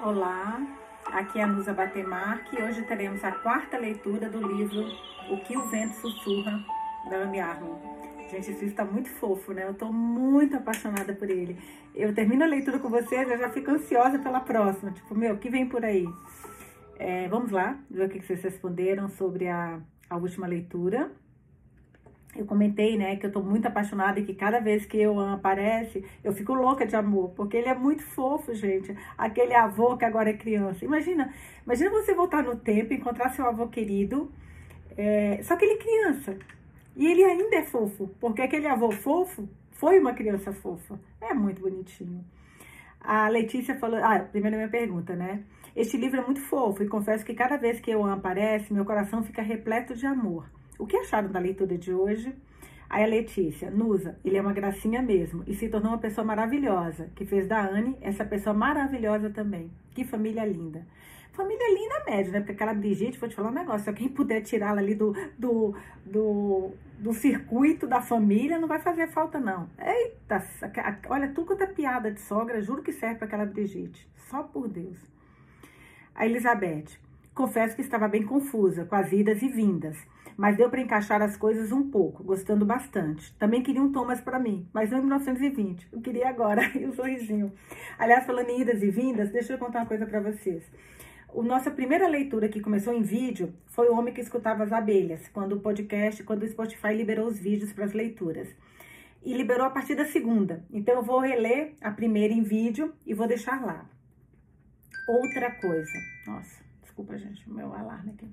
Olá, aqui é a Nusa Batemarque e hoje teremos a quarta leitura do livro O que o Vento Sussurra, da Anne Arnold. Gente, esse livro está muito fofo, né? Eu estou muito apaixonada por ele. Eu termino a leitura com vocês, eu já fico ansiosa pela próxima. Tipo, meu, o que vem por aí? É, vamos lá, ver o que vocês responderam sobre a, a última leitura eu comentei, né, que eu tô muito apaixonada e que cada vez que eu aparece, eu fico louca de amor, porque ele é muito fofo, gente. Aquele avô que agora é criança. Imagina, imagina você voltar no tempo, encontrar seu avô querido, é, só que ele é criança. E ele ainda é fofo, porque aquele avô fofo foi uma criança fofa. É muito bonitinho. A Letícia falou, ah, primeiro minha pergunta, né? Este livro é muito fofo e confesso que cada vez que eu aparece, meu coração fica repleto de amor. O que acharam da leitura de hoje? Aí a Letícia, Nusa, ele é uma gracinha mesmo e se tornou uma pessoa maravilhosa, que fez da Anne essa pessoa maravilhosa também. Que família linda. Família linda média, né? Porque aquela Brigitte, vou te falar um negócio, se alguém puder tirá-la ali do, do, do, do circuito da família, não vai fazer falta não. Eita, olha, tudo quanto é piada de sogra, juro que serve para aquela Brigitte. Só por Deus. A Elizabeth, confesso que estava bem confusa com as idas e vindas mas deu para encaixar as coisas um pouco, gostando bastante. Também queria um Thomas para mim, mas não em 1920. Eu queria agora, e o um sorrisinho. Aliás, falando em idas e vindas, deixa eu contar uma coisa para vocês. A nossa primeira leitura que começou em vídeo foi o Homem que Escutava as Abelhas, quando o podcast, quando o Spotify liberou os vídeos para as leituras. E liberou a partir da segunda. Então eu vou reler a primeira em vídeo e vou deixar lá. Outra coisa. Nossa, desculpa, gente, o meu alarme aqui.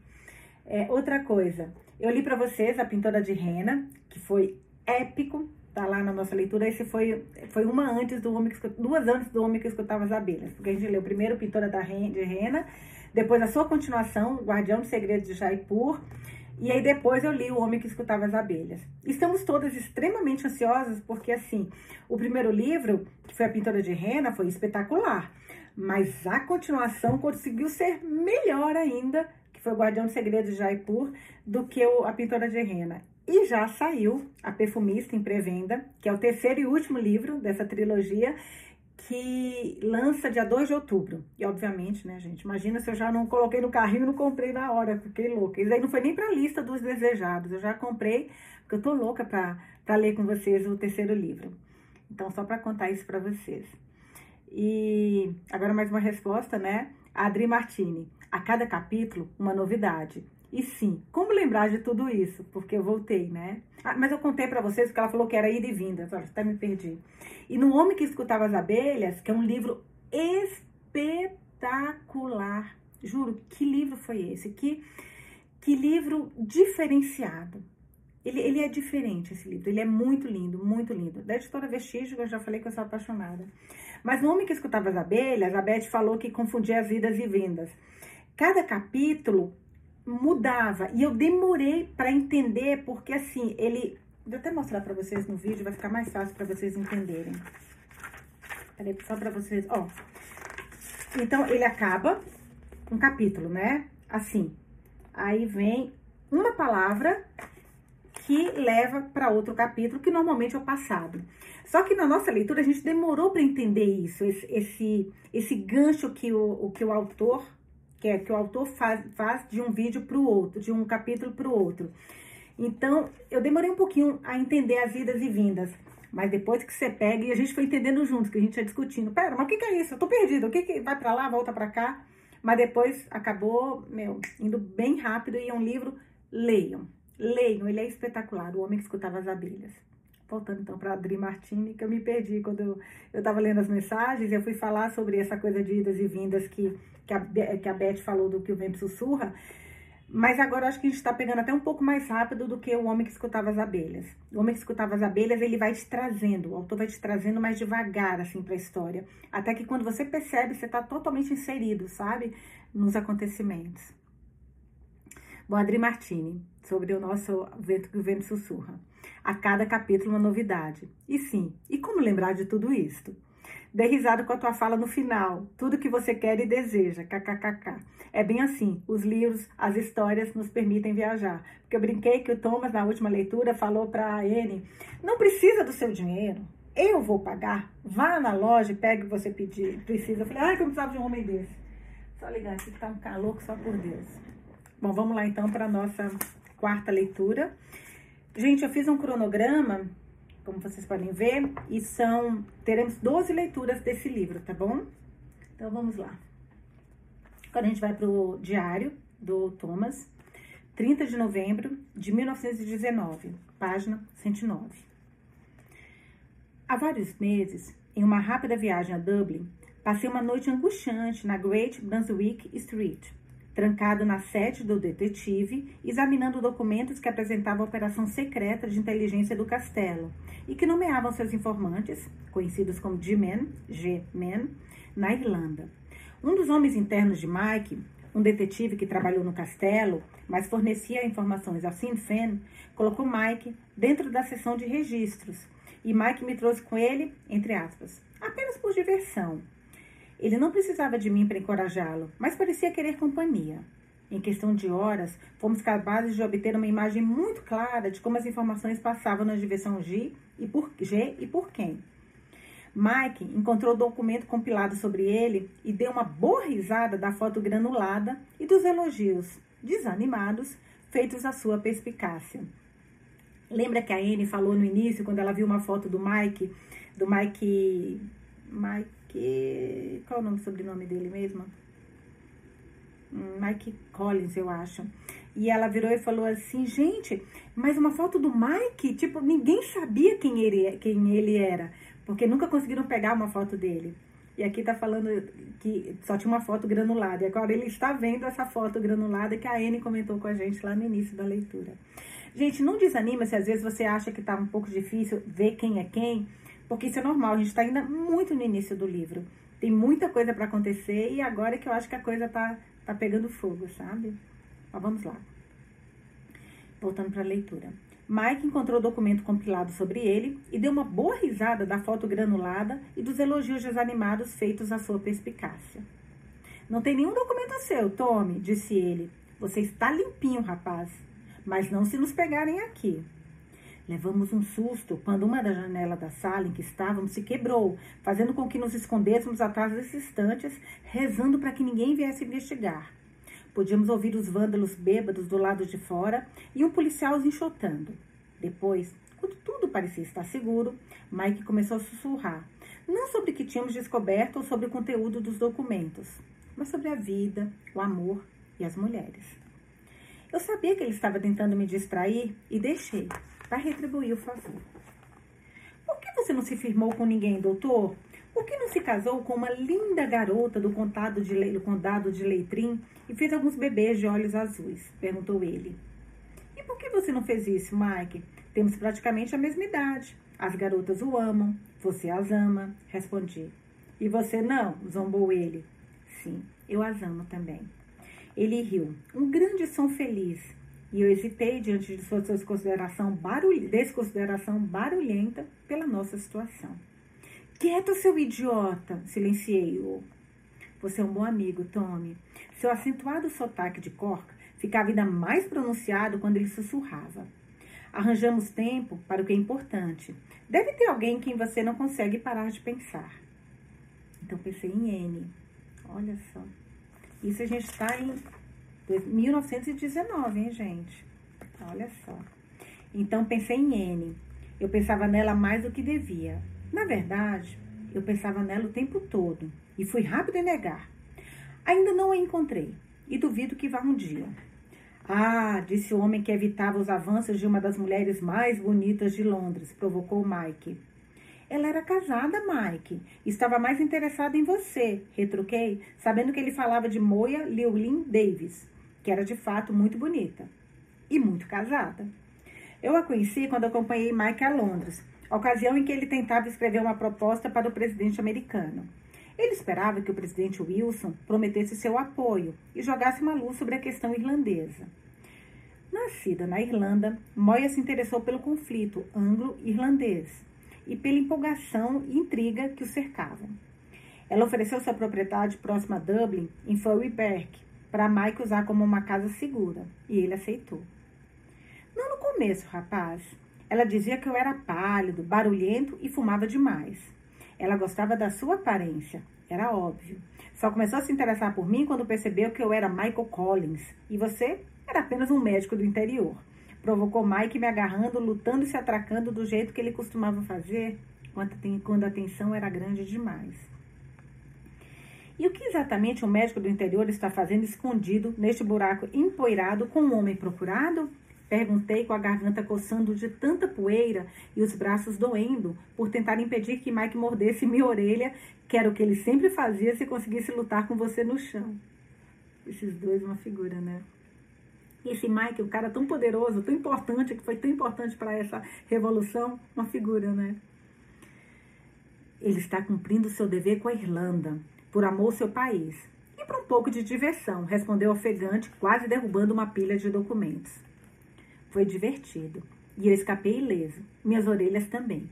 É, outra coisa, eu li para vocês a Pintora de Rena, que foi épico, tá lá na nossa leitura. Esse foi, foi uma antes do homem que duas antes do homem que escutava as abelhas, porque a gente leu primeiro Pintora da de Rena, depois a sua continuação, Guardião dos Segredos de Jaipur, e aí depois eu li O Homem que Escutava as Abelhas. Estamos todas extremamente ansiosas, porque assim, o primeiro livro, que foi a Pintora de Rena, foi espetacular. Mas a continuação conseguiu ser melhor ainda foi Guardião de Segredos de Jaipur, do que o, a Pintora de Rena. E já saiu A Perfumista em pré-venda, que é o terceiro e último livro dessa trilogia, que lança dia 2 de outubro. E obviamente, né, gente, imagina se eu já não coloquei no carrinho e não comprei na hora, fiquei louca. Isso aí não foi nem para a lista dos desejados, eu já comprei, porque eu tô louca para ler com vocês o terceiro livro. Então, só para contar isso para vocês. E agora mais uma resposta, né? Adri Martini. A cada capítulo, uma novidade. E sim, como lembrar de tudo isso? Porque eu voltei, né? Ah, mas eu contei para vocês que ela falou que era ida e vinda. Olha, até me perdi. E no Homem que Escutava as Abelhas, que é um livro espetacular. Juro, que livro foi esse? Que, que livro diferenciado. Ele, ele é diferente, esse livro. Ele é muito lindo, muito lindo. Da editora Vestígio, eu já falei que eu sou apaixonada. Mas no Homem que Escutava as Abelhas, a Beth falou que confundia as idas e vindas cada capítulo mudava e eu demorei para entender porque assim ele vou até mostrar para vocês no vídeo vai ficar mais fácil para vocês entenderem. Peraí, só para vocês ó. Então ele acaba um capítulo né? Assim aí vem uma palavra que leva para outro capítulo, que normalmente é o passado. Só que na nossa leitura a gente demorou para entender isso, esse, esse, gancho que o, o, que o autor que é que o autor faz, faz de um vídeo para o outro, de um capítulo para o outro. Então, eu demorei um pouquinho a entender as idas e vindas. Mas depois que você pega, e a gente foi entendendo juntos, que a gente ia discutindo. Pera, mas o que, que é isso? Eu tô perdido. O que, que vai para lá, volta para cá? Mas depois acabou, meu, indo bem rápido e é um livro, leiam. Leiam, ele é espetacular. O Homem que Escutava as Abelhas. Voltando então para Adri Martini, que eu me perdi quando eu estava lendo as mensagens, eu fui falar sobre essa coisa de idas e vindas que que a, que a Beth falou do que o vento sussurra, mas agora acho que a gente está pegando até um pouco mais rápido do que o homem que escutava as abelhas. O homem que escutava as abelhas, ele vai te trazendo, o autor vai te trazendo mais devagar, assim, para a história. Até que quando você percebe, você está totalmente inserido, sabe? Nos acontecimentos. Bom, Adri Martini, sobre o nosso vento que o vento sussurra. A cada capítulo uma novidade. E sim, e como lembrar de tudo isso? Dê risada com a tua fala no final. Tudo que você quer e deseja. KKKK. É bem assim. Os livros, as histórias nos permitem viajar. Porque eu brinquei que o Thomas, na última leitura, falou para a Anne: não precisa do seu dinheiro. eu vou pagar, vá na loja e pegue o que você pedir, precisa. Eu falei, ai, que eu precisava de um homem desse. Só ligar aqui que tá um calor só por Deus. Bom, vamos lá então para nossa quarta leitura. Gente, eu fiz um cronograma, como vocês podem ver, e são teremos 12 leituras desse livro, tá bom? Então vamos lá. Agora a gente vai pro diário do Thomas, 30 de novembro de 1919, página 109. Há vários meses, em uma rápida viagem a Dublin, passei uma noite angustiante na Great Brunswick Street, trancado na sede do detetive, examinando documentos que apresentavam a operação secreta de inteligência do castelo e que nomeavam seus informantes, conhecidos como G-Men, G-Men, na Irlanda. Um dos homens internos de Mike, um detetive que trabalhou no castelo, mas fornecia informações a Sinn Féin, colocou Mike dentro da seção de registros. E Mike me trouxe com ele, entre aspas, apenas por diversão. Ele não precisava de mim para encorajá-lo, mas parecia querer companhia. Em questão de horas, fomos capazes de obter uma imagem muito clara de como as informações passavam na divisão G e por, G e por quem. Mike encontrou o documento compilado sobre ele e deu uma boa risada da foto granulada e dos elogios, desanimados, feitos à sua perspicácia. Lembra que a Anne falou no início, quando ela viu uma foto do Mike, do Mike. Mike. Qual é o nome sobrenome dele mesmo? Mike Collins, eu acho. E ela virou e falou assim: gente, mas uma foto do Mike? Tipo, ninguém sabia quem ele, quem ele era porque nunca conseguiram pegar uma foto dele. E aqui tá falando que só tinha uma foto granulada. E agora ele está vendo essa foto granulada que a Anne comentou com a gente lá no início da leitura. Gente, não desanima se às vezes você acha que tá um pouco difícil ver quem é quem, porque isso é normal. A gente está ainda muito no início do livro. Tem muita coisa para acontecer e agora é que eu acho que a coisa tá, tá pegando fogo, sabe? Mas vamos lá. Voltando para a leitura. Mike encontrou o documento compilado sobre ele e deu uma boa risada da foto granulada e dos elogios desanimados feitos à sua perspicácia. Não tem nenhum documento seu, Tommy, disse ele. Você está limpinho, rapaz. Mas não se nos pegarem aqui. Levamos um susto quando uma das janelas da sala em que estávamos se quebrou, fazendo com que nos escondêssemos atrás desses estantes, rezando para que ninguém viesse investigar. Podíamos ouvir os vândalos bêbados do lado de fora e um policial os enxotando. Depois, quando tudo parecia estar seguro, Mike começou a sussurrar. Não sobre o que tínhamos descoberto ou sobre o conteúdo dos documentos, mas sobre a vida, o amor e as mulheres. Eu sabia que ele estava tentando me distrair e deixei, para retribuir o favor. Por que você não se firmou com ninguém, doutor? Por que não se casou com uma linda garota do condado de, do condado de Leitrim e fez alguns bebês de olhos azuis? Perguntou ele. E por que você não fez isso, Mike? Temos praticamente a mesma idade. As garotas o amam, você as ama, respondi. E você não? zombou ele. Sim, eu as amo também. Ele riu, um grande som feliz, e eu hesitei diante de sua desconsideração, barulh... desconsideração barulhenta pela nossa situação. Quieto, seu idiota! Silenciei-o. Você é um bom amigo, Tommy. Seu acentuado sotaque de Cork ficava ainda mais pronunciado quando ele sussurrava. Arranjamos tempo para o que é importante. Deve ter alguém em quem você não consegue parar de pensar. Então pensei em N. Olha só. Isso a gente está em 1919, hein, gente? Olha só. Então pensei em N. Eu pensava nela mais do que devia. Na verdade, eu pensava nela o tempo todo e fui rápido em negar. Ainda não a encontrei e duvido que vá um dia. Ah, disse o homem que evitava os avanços de uma das mulheres mais bonitas de Londres, provocou Mike. Ela era casada, Mike. Estava mais interessada em você, retruquei, sabendo que ele falava de Moya Llewellyn Davis, que era de fato muito bonita e muito casada. Eu a conheci quando acompanhei Mike a Londres ocasião em que ele tentava escrever uma proposta para o presidente americano. Ele esperava que o presidente Wilson prometesse seu apoio e jogasse uma luz sobre a questão irlandesa. Nascida na Irlanda, Moya se interessou pelo conflito anglo-irlandês e pela empolgação e intriga que o cercavam. Ela ofereceu sua propriedade próxima a Dublin, em Furry Park, para Mike usar como uma casa segura, e ele aceitou. Não no começo, rapaz. Ela dizia que eu era pálido, barulhento e fumava demais. Ela gostava da sua aparência, era óbvio. Só começou a se interessar por mim quando percebeu que eu era Michael Collins e você era apenas um médico do interior. Provocou Mike me agarrando, lutando e se atracando do jeito que ele costumava fazer quando a tensão era grande demais. E o que exatamente o médico do interior está fazendo escondido neste buraco empoeirado com um homem procurado? Perguntei com a garganta coçando de tanta poeira e os braços doendo por tentar impedir que Mike mordesse minha orelha, que era o que ele sempre fazia se conseguisse lutar com você no chão. Esses dois, uma figura, né? Esse Mike, o cara tão poderoso, tão importante, que foi tão importante para essa revolução, uma figura, né? Ele está cumprindo seu dever com a Irlanda, por amor ao seu país. E por um pouco de diversão, respondeu ofegante, quase derrubando uma pilha de documentos. Foi divertido. E eu escapei ileso. Minhas orelhas também.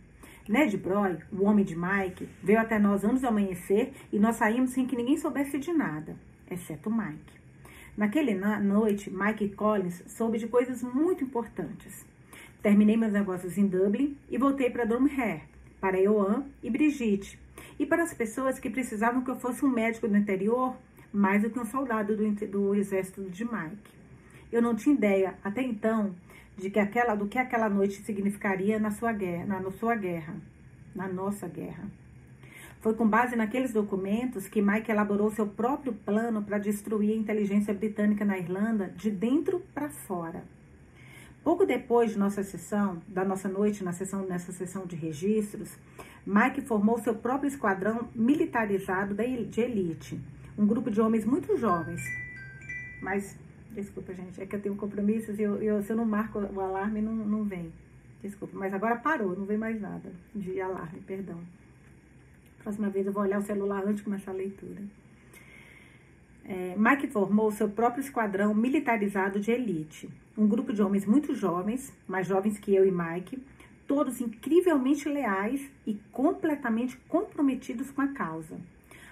Ned Broy, o homem de Mike, veio até nós antes do amanhecer e nós saímos sem que ninguém soubesse de nada, exceto Mike. Naquela noite, Mike Collins soube de coisas muito importantes. Terminei meus negócios em Dublin e voltei para Drumhead, para Ioan e Brigitte, e para as pessoas que precisavam que eu fosse um médico do interior mais do que um soldado do, do exército de Mike. Eu não tinha ideia, até então, de que aquela, do que aquela noite significaria na sua guerra, na, na sua guerra, na nossa guerra. Foi com base naqueles documentos que Mike elaborou seu próprio plano para destruir a inteligência britânica na Irlanda de dentro para fora. Pouco depois de nossa sessão, da nossa noite na sessão, nessa sessão de registros, Mike formou seu próprio esquadrão militarizado de elite, um grupo de homens muito jovens, mas Desculpa, gente, é que eu tenho compromissos e eu, eu, se eu não marco o alarme, não, não vem. Desculpa, mas agora parou, não vem mais nada de alarme, perdão. Próxima vez eu vou olhar o celular antes de começar a leitura. É, Mike formou seu próprio esquadrão militarizado de elite. Um grupo de homens muito jovens, mais jovens que eu e Mike, todos incrivelmente leais e completamente comprometidos com a causa.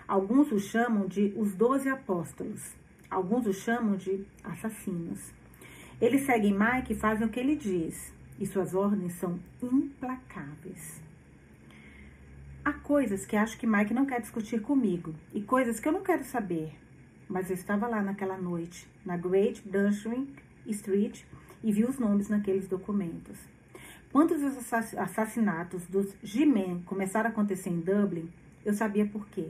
Alguns os chamam de os Doze Apóstolos. Alguns o chamam de assassinos. Eles seguem Mike e fazem o que ele diz, e suas ordens são implacáveis. Há coisas que acho que Mike não quer discutir comigo e coisas que eu não quero saber. Mas eu estava lá naquela noite, na Great Dashing Street, e vi os nomes naqueles documentos. Quando os assassinatos dos G-Men começaram a acontecer em Dublin, eu sabia por quê.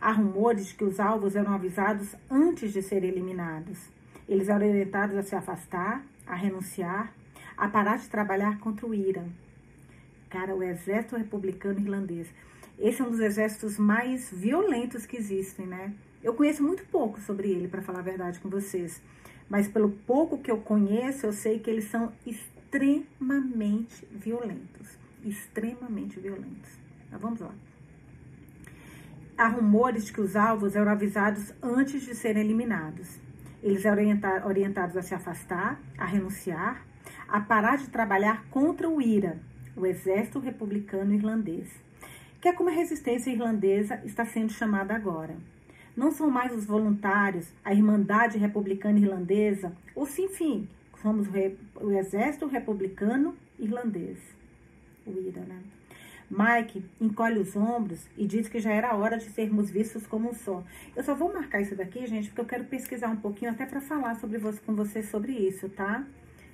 Há rumores de que os alvos eram avisados antes de serem eliminados. Eles eram orientados a se afastar, a renunciar, a parar de trabalhar contra o IRA. Cara, o exército republicano irlandês. Esse é um dos exércitos mais violentos que existem, né? Eu conheço muito pouco sobre ele, para falar a verdade com vocês. Mas pelo pouco que eu conheço, eu sei que eles são extremamente violentos. Extremamente violentos. Mas vamos lá. Há rumores de que os alvos eram avisados antes de serem eliminados. Eles eram orientados a se afastar, a renunciar, a parar de trabalhar contra o IRA, o Exército Republicano Irlandês, que é como a resistência irlandesa está sendo chamada agora. Não são mais os voluntários, a Irmandade Republicana Irlandesa, ou sim, enfim, somos o Exército Republicano Irlandês, o IRA, né? Mike encolhe os ombros e diz que já era hora de sermos vistos como um só. Eu só vou marcar isso daqui, gente, porque eu quero pesquisar um pouquinho até para falar sobre você, com você sobre isso, tá?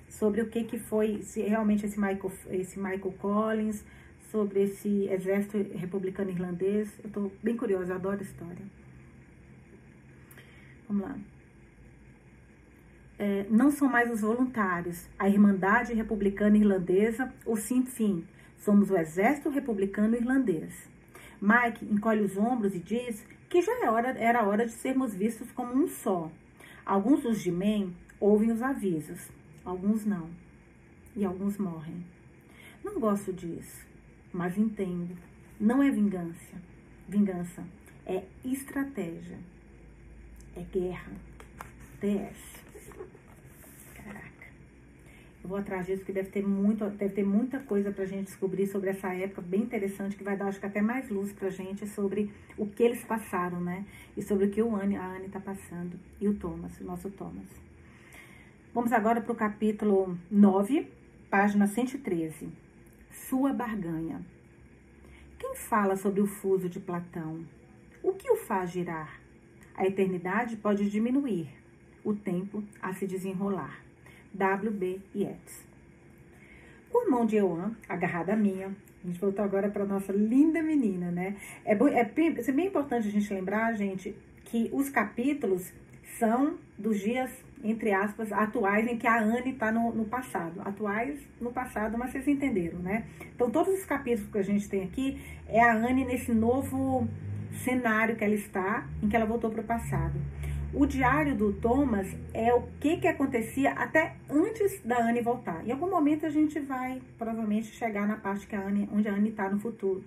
Sobre o que que foi se realmente esse Michael, esse Michael Collins, sobre esse exército republicano irlandês. Eu tô bem curiosa, eu adoro história. Vamos lá. É, não são mais os voluntários, a Irmandade Republicana Irlandesa, o Sinn Féin, Somos o exército republicano irlandês. Mike encolhe os ombros e diz que já era é hora, era hora de sermos vistos como um só. Alguns dos G-Men ouvem os avisos, alguns não. E alguns morrem. Não gosto disso, mas entendo. Não é vingança. Vingança é estratégia. É guerra. TS. Eu vou atrás disso, porque deve ter, muito, deve ter muita coisa para a gente descobrir sobre essa época, bem interessante, que vai dar, acho que até mais luz para a gente sobre o que eles passaram, né? E sobre o que o Anne, a Anne está passando. E o Thomas, o nosso Thomas. Vamos agora para o capítulo 9, página 113. Sua barganha. Quem fala sobre o fuso de Platão? O que o faz girar? A eternidade pode diminuir, o tempo a se desenrolar. W.B. Yeats. Com a mão de Euan, agarrada a minha, a gente voltou agora para nossa linda menina, né? É, é, bem, é bem importante a gente lembrar, gente, que os capítulos são dos dias, entre aspas, atuais em que a Anne está no, no, passado. Atuais no passado, mas vocês entenderam, né? Então, todos os capítulos que a gente tem aqui é a Anne nesse novo cenário que ela está, em que ela voltou para o passado. O diário do Thomas é o que, que acontecia até antes da Anne voltar. Em algum momento a gente vai provavelmente chegar na parte que a Anne, onde a Anne está no futuro,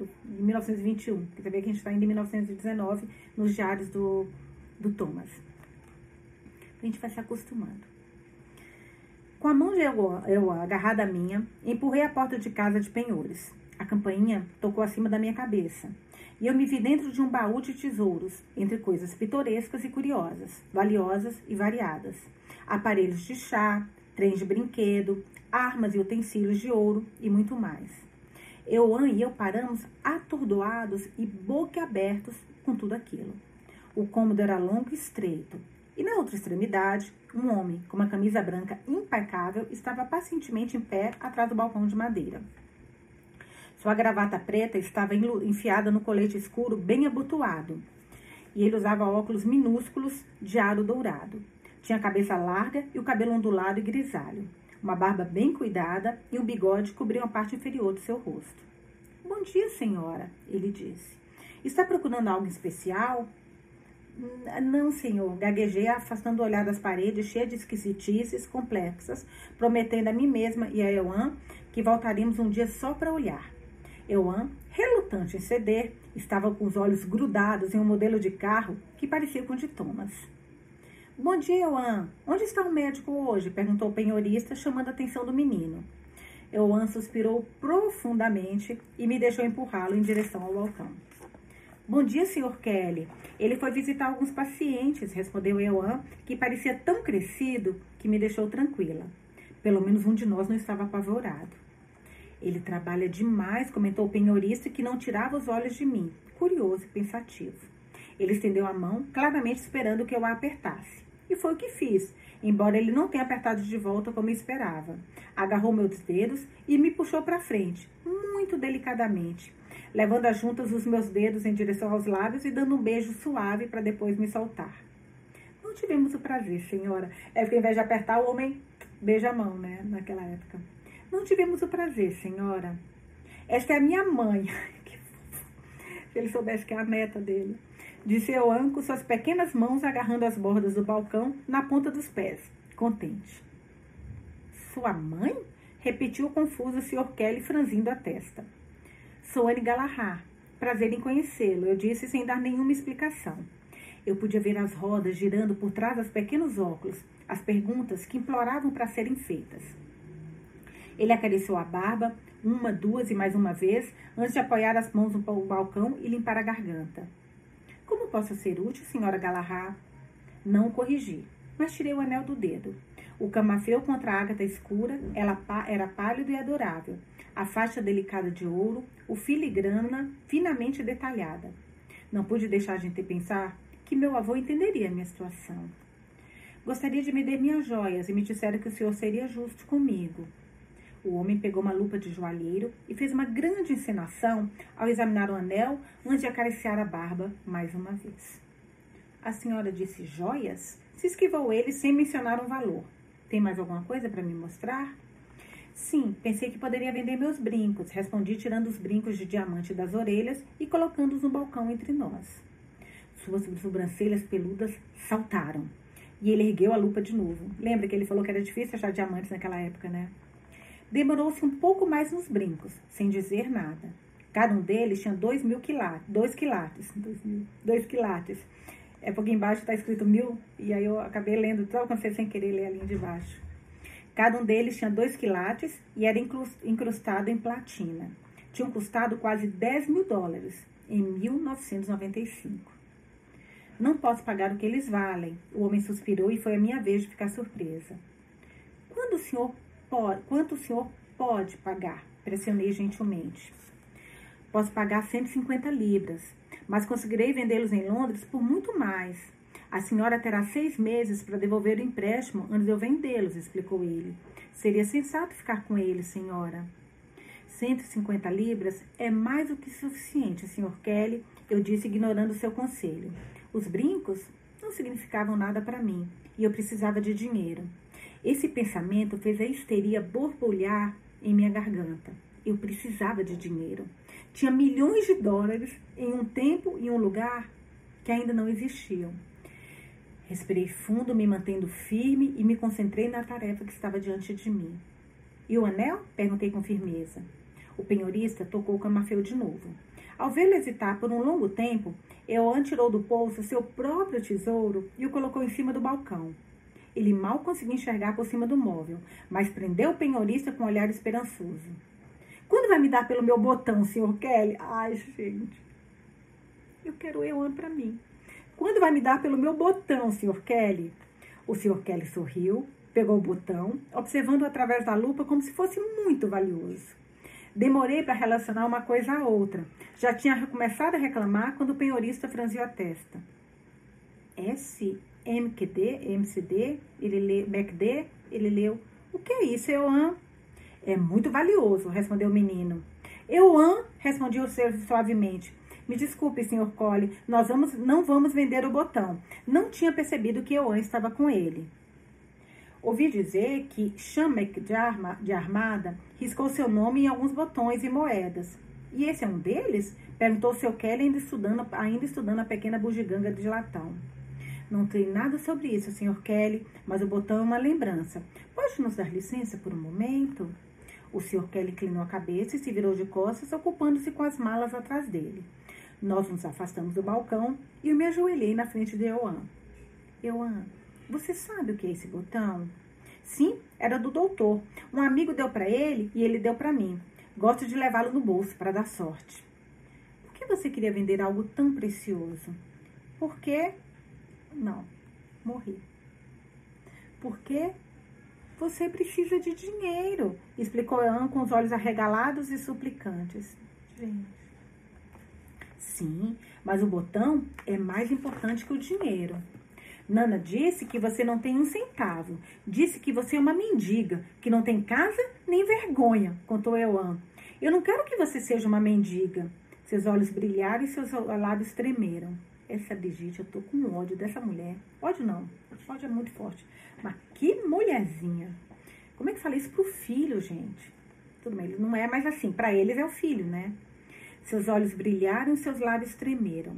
em 1921. Porque também que a gente está indo em 1919 nos diários do, do Thomas. A gente vai se acostumando. Com a mão de eu, eu agarrada à minha, empurrei a porta de casa de penhores. A campainha tocou acima da minha cabeça e eu me vi dentro de um baú de tesouros, entre coisas pitorescas e curiosas, valiosas e variadas. Aparelhos de chá, trens de brinquedo, armas e utensílios de ouro e muito mais. Euan e eu paramos atordoados e boquiabertos com tudo aquilo. O cômodo era longo e estreito, e na outra extremidade, um homem com uma camisa branca impecável estava pacientemente em pé atrás do balcão de madeira. Sua gravata preta estava enfiada no colete escuro bem abotoado. E ele usava óculos minúsculos de aro dourado. Tinha a cabeça larga e o cabelo ondulado e grisalho. Uma barba bem cuidada e um bigode cobriam a parte inferior do seu rosto. Bom dia, senhora, ele disse. Está procurando algo especial? Não, senhor, gaguejei, afastando o olhar das paredes, cheia de esquisitices complexas, prometendo a mim mesma e a Euan que voltaríamos um dia só para olhar. Euan, relutante em ceder, estava com os olhos grudados em um modelo de carro que parecia com o de Thomas. Bom dia, Euan. Onde está o médico hoje? perguntou o penhorista, chamando a atenção do menino. Euan suspirou profundamente e me deixou empurrá-lo em direção ao balcão. Bom dia, Sr. Kelly. Ele foi visitar alguns pacientes, respondeu Euan, que parecia tão crescido que me deixou tranquila. Pelo menos um de nós não estava apavorado. Ele trabalha demais, comentou o penhorista que não tirava os olhos de mim, curioso e pensativo. Ele estendeu a mão, claramente esperando que eu a apertasse. E foi o que fiz, embora ele não tenha apertado de volta como esperava. Agarrou meus dedos e me puxou para frente, muito delicadamente, levando as juntas os meus dedos em direção aos lábios e dando um beijo suave para depois me soltar. Não tivemos o prazer, senhora. É porque ao invés de apertar, o homem beija a mão, né? Naquela época. Não tivemos o prazer, senhora. Esta é a minha mãe. Se ele soubesse que é a meta dele. Disse Euan com suas pequenas mãos agarrando as bordas do balcão na ponta dos pés, contente. Sua mãe? Repetiu confuso o Sr. Kelly, franzindo a testa. Sou Anne Galahar. Prazer em conhecê-lo, eu disse sem dar nenhuma explicação. Eu podia ver as rodas girando por trás dos pequenos óculos, as perguntas que imploravam para serem feitas. Ele acariciou a barba, uma, duas e mais uma vez, antes de apoiar as mãos no balcão e limpar a garganta. Como posso ser útil, senhora Galahad? Não o corrigi, mas tirei o anel do dedo. O camafeu contra a ágata escura ela era pálido e adorável. A faixa delicada de ouro, o filigrana finamente detalhada. Não pude deixar de pensar que meu avô entenderia a minha situação. Gostaria de me dar minhas joias e me disseram que o senhor seria justo comigo. O homem pegou uma lupa de joalheiro e fez uma grande encenação ao examinar o anel antes de acariciar a barba mais uma vez. A senhora disse joias? Se esquivou ele sem mencionar um valor. Tem mais alguma coisa para me mostrar? Sim, pensei que poderia vender meus brincos, respondi tirando os brincos de diamante das orelhas e colocando-os no balcão entre nós. Suas sobrancelhas peludas saltaram. E ele ergueu a lupa de novo. Lembra que ele falou que era difícil achar diamantes naquela época, né? Demorou-se um pouco mais nos brincos, sem dizer nada. Cada um deles tinha dois mil quilates, dois quilates, dois, mil, dois quilates. É porque embaixo está escrito mil, e aí eu acabei lendo, só alcancei sem querer ler a linha de baixo. Cada um deles tinha dois quilates e era incrustado em platina. Tinham custado quase 10 mil dólares em 1995. Não posso pagar o que eles valem. O homem suspirou e foi a minha vez de ficar surpresa. Quando o senhor pode, quanto o senhor pode pagar? Pressionei gentilmente. Posso pagar 150 libras, mas conseguirei vendê-los em Londres por muito mais. A senhora terá seis meses para devolver o empréstimo antes de eu vendê-los, explicou ele. Seria sensato ficar com eles, senhora. 150 libras é mais do que suficiente, Sr. Kelly, eu disse, ignorando seu conselho. Os brincos não significavam nada para mim e eu precisava de dinheiro. Esse pensamento fez a histeria borbulhar em minha garganta. Eu precisava de dinheiro. Tinha milhões de dólares em um tempo e um lugar que ainda não existiam. Respirei fundo, me mantendo firme e me concentrei na tarefa que estava diante de mim. E o anel? Perguntei com firmeza. O penhorista tocou o camafeu de novo. Ao vê-lo hesitar por um longo tempo, Eoan tirou do bolso seu próprio tesouro e o colocou em cima do balcão. Ele mal conseguia enxergar por cima do móvel, mas prendeu o penhorista com um olhar esperançoso. Quando vai me dar pelo meu botão, Sr. Kelly? Ai, gente. Eu quero Eoan para mim. Quando vai me dar pelo meu botão, Sr. Kelly? O Sr. Kelly sorriu, pegou o botão, observando através da lupa como se fosse muito valioso. Demorei para relacionar uma coisa à outra. Já tinha começado a reclamar quando o penhorista franziu a testa. S, MQD, MCD, ele leu, MacD, ele leu. O que é isso, Euan? É muito valioso, respondeu o menino. Euan, ser suavemente. Me desculpe, Sr. Cole, nós vamos, não vamos vender o botão. Não tinha percebido que Euan estava com ele. Ouvi dizer que Shamek de, arma, de Armada riscou seu nome em alguns botões e moedas. E esse é um deles? Perguntou seu Kelly, ainda estudando, ainda estudando a pequena bugiganga de latão. Não tem nada sobre isso, Sr. Kelly, mas o botão é uma lembrança. Pode nos dar licença por um momento? O Sr. Kelly inclinou a cabeça e se virou de costas, ocupando-se com as malas atrás dele. Nós nos afastamos do balcão e eu me ajoelhei na frente de Euan. Euan, você sabe o que é esse botão? Sim, era do doutor. Um amigo deu para ele e ele deu para mim. Gosto de levá-lo no bolso para dar sorte. Por que você queria vender algo tão precioso? Porque não, morri. Porque você precisa de dinheiro, explicou Anne com os olhos arregalados e suplicantes. Gente. Sim, mas o botão é mais importante que o dinheiro. Nana disse que você não tem um centavo. Disse que você é uma mendiga, que não tem casa nem vergonha, contou Euan. Eu não quero que você seja uma mendiga. Seus olhos brilharam e seus lábios tremeram. Essa Brigitte, eu tô com ódio dessa mulher. Ódio não, ódio é muito forte. Mas que mulherzinha. Como é que fala isso pro filho, gente? Tudo bem, ele não é mais assim. Para eles é o filho, né? Seus olhos brilharam e seus lábios tremeram.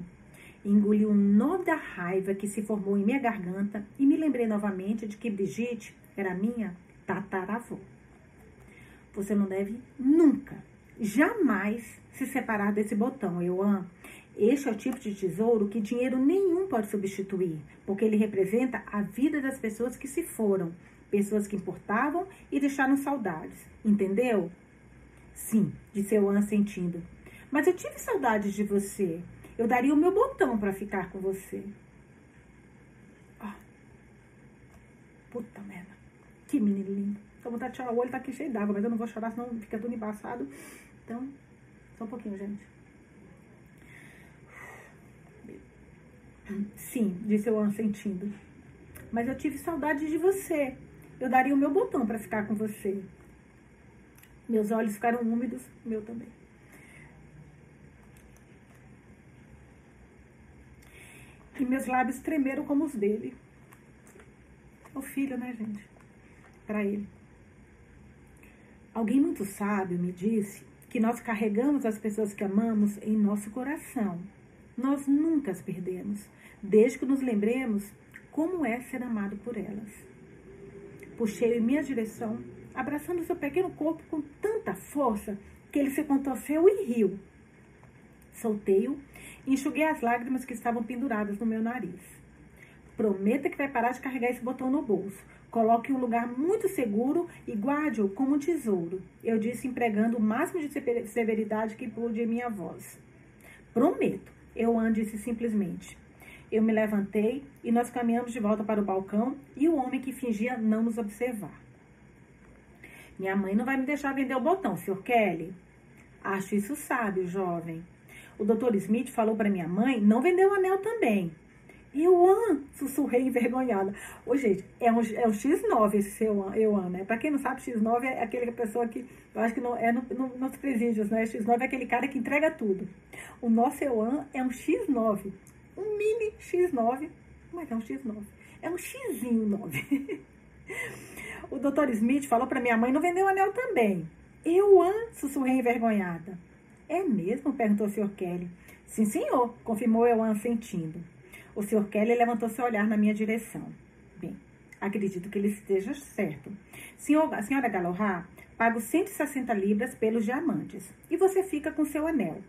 Engoli o nó da raiva que se formou em minha garganta e me lembrei novamente de que Brigitte era minha tataravó. Você não deve nunca, jamais se separar desse botão, eu amo. Este é o tipo de tesouro que dinheiro nenhum pode substituir, porque ele representa a vida das pessoas que se foram, pessoas que importavam e deixaram saudades. Entendeu? Sim, disse Euan sentindo. Mas eu tive saudades de você. Eu daria o meu botão para ficar com você. Oh. Puta merda. Que menino lindo. Tô vontade de chorar. O olho tá aqui cheio d'água, mas eu não vou chorar, senão fica tudo embaçado. Então, só um pouquinho, gente. Sim, disse eu sentindo. Mas eu tive saudade de você. Eu daria o meu botão para ficar com você. Meus olhos ficaram úmidos, meu também. E meus lábios tremeram como os dele. O filho, né, gente? Para ele. Alguém muito sábio me disse que nós carregamos as pessoas que amamos em nosso coração. Nós nunca as perdemos, desde que nos lembremos como é ser amado por elas. Puxei em minha direção, abraçando seu pequeno corpo com tanta força que ele se contorceu e riu. Soltei-o enxuguei as lágrimas que estavam penduradas no meu nariz. Prometa que vai parar de carregar esse botão no bolso. Coloque em um lugar muito seguro e guarde-o como um tesouro. Eu disse, empregando o máximo de severidade que pude em minha voz. Prometo, eu disse simplesmente. Eu me levantei e nós caminhamos de volta para o balcão e o homem que fingia não nos observar. Minha mãe não vai me deixar vender o botão, Sr. Kelly. Acho isso sábio, jovem. O Dr. Smith falou para minha mãe não vender o anel também. Euan, sussurrei envergonhada. Ô, gente, é um, é um X9 esse seu Euan, né? Pra quem não sabe, X9 é aquele pessoa que, eu acho que não, é no, no, nos presídios, né? X9 é aquele cara que entrega tudo. O nosso Euan é um X9, um mini X9, mas é um X9. É um Xzinho 9. o Dr. Smith falou para minha mãe não vender o anel também. Euan, sussurrei envergonhada. É mesmo? perguntou o Sr. Kelly. Sim, senhor, confirmou Euan sentindo. O Sr. Kelly levantou seu olhar na minha direção. Bem, acredito que ele esteja certo. Senhor, senhora Galorra, pago 160 libras pelos diamantes. E você fica com seu anel.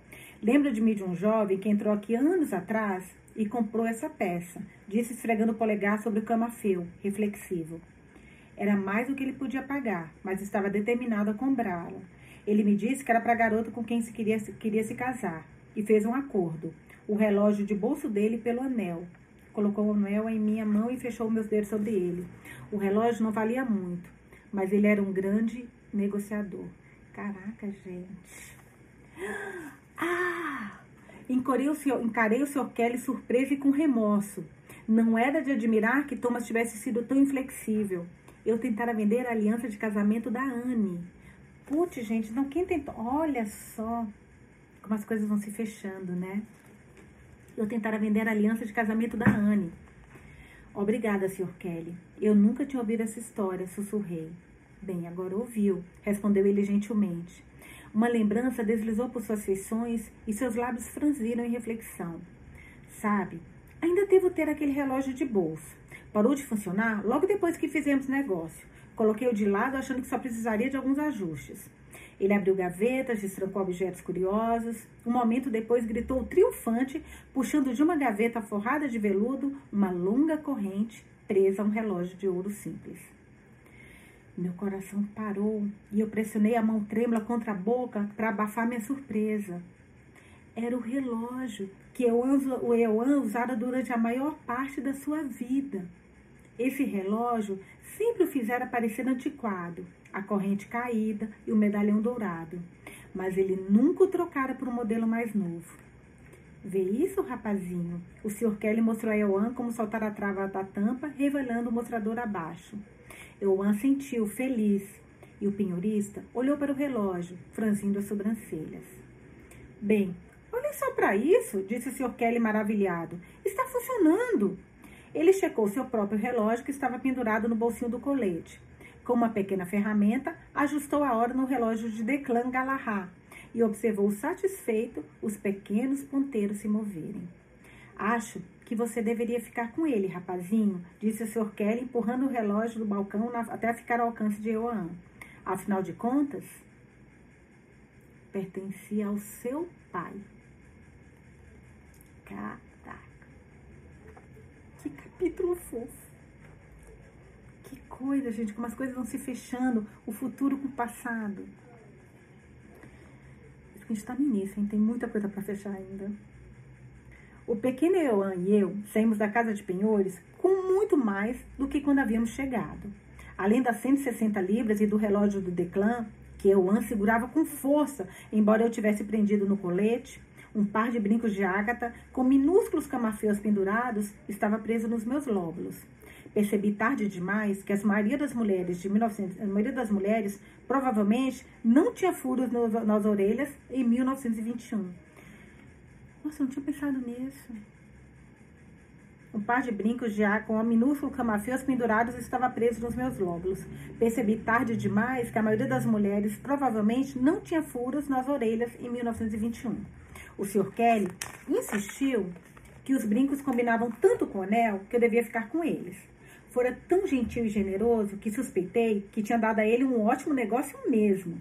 Lembro-me de um jovem que entrou aqui anos atrás e comprou essa peça, disse esfregando o polegar sobre o camafeu, reflexivo. Era mais do que ele podia pagar, mas estava determinado a comprá-la. Ele me disse que era para a garota com quem se queria, queria se casar e fez um acordo o relógio de bolso dele pelo anel. Colocou o anel em minha mão e fechou meus dedos sobre ele. O relógio não valia muito, mas ele era um grande negociador. Caraca, gente. Ah! Encarei o, senhor, encarei o Sr. Kelly surpreso e com remorso. Não era de admirar que Thomas tivesse sido tão inflexível. Eu tentara vender a aliança de casamento da Anne. Putz, gente, não quem tentou. Olha só como as coisas vão se fechando, né? Eu tentara vender a aliança de casamento da Anne. Obrigada, Sr. Kelly. Eu nunca tinha ouvido essa história, sussurrei. Bem, agora ouviu, respondeu ele gentilmente. Uma lembrança deslizou por suas feições e seus lábios franziram em reflexão. Sabe, ainda devo ter aquele relógio de bolso. Parou de funcionar logo depois que fizemos negócio. Coloquei-o de lado achando que só precisaria de alguns ajustes. Ele abriu gavetas, destrancou objetos curiosos. Um momento depois gritou triunfante, puxando de uma gaveta forrada de veludo uma longa corrente presa a um relógio de ouro simples. Meu coração parou e eu pressionei a mão trêmula contra a boca para abafar minha surpresa. Era o relógio que o Euan usara durante a maior parte da sua vida. Esse relógio sempre o fizera parecer antiquado, a corrente caída e o medalhão dourado, mas ele nunca o trocara por um modelo mais novo. Vê isso, rapazinho? O Sr. Kelly mostrou a Euan como soltar a trava da tampa, revelando o mostrador abaixo. Euan sentiu, feliz, e o penhorista olhou para o relógio, franzindo as sobrancelhas. Bem, olhem só para isso, disse o Sr. Kelly maravilhado. Está funcionando. Ele checou seu próprio relógio que estava pendurado no bolsinho do colete. Com uma pequena ferramenta, ajustou a hora no relógio de Declan Galahad e observou satisfeito os pequenos ponteiros se moverem. Acho que você deveria ficar com ele, rapazinho, disse o Sr. Kelly, empurrando o relógio do balcão até ficar ao alcance de Joan. Afinal de contas, pertencia ao seu pai. Caraca. Que capítulo fofo coisa, gente, como as coisas vão se fechando, o futuro com o passado. A gente está no início, hein? tem muita coisa para fechar ainda. O pequeno Euan e eu saímos da casa de penhores com muito mais do que quando havíamos chegado. Além das 160 libras e do relógio do Declan, que Euan segurava com força, embora eu tivesse prendido no colete, um par de brincos de ágata com minúsculos camafeus pendurados estava preso nos meus lóbulos. Percebi tarde demais que a maioria das mulheres de 1900, a maioria das mulheres provavelmente não tinha furos no, nas orelhas em 1921. Nossa, eu não tinha pensado nisso. Um par de brincos de ar com um minúsculo camafeus pendurados estava preso nos meus lóbulos. Percebi tarde demais que a maioria das mulheres provavelmente não tinha furos nas orelhas em 1921. O Sr. Kelly insistiu que os brincos combinavam tanto com o anel que eu devia ficar com eles fora tão gentil e generoso que suspeitei que tinha dado a ele um ótimo negócio mesmo.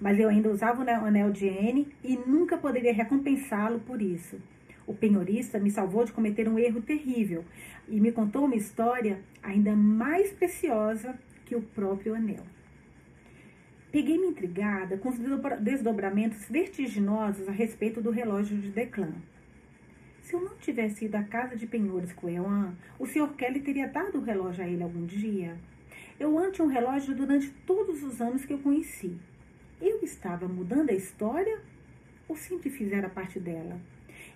Mas eu ainda usava o anel de N e nunca poderia recompensá-lo por isso. O penhorista me salvou de cometer um erro terrível e me contou uma história ainda mais preciosa que o próprio anel. Peguei-me intrigada com os desdobramentos vertiginosos a respeito do relógio de Declan. Se eu não tivesse ido à casa de penhores com Euan, o Sr. Kelly teria dado o relógio a ele algum dia. Eu ante um relógio durante todos os anos que eu conheci. Eu estava mudando a história ou sempre fizera parte dela?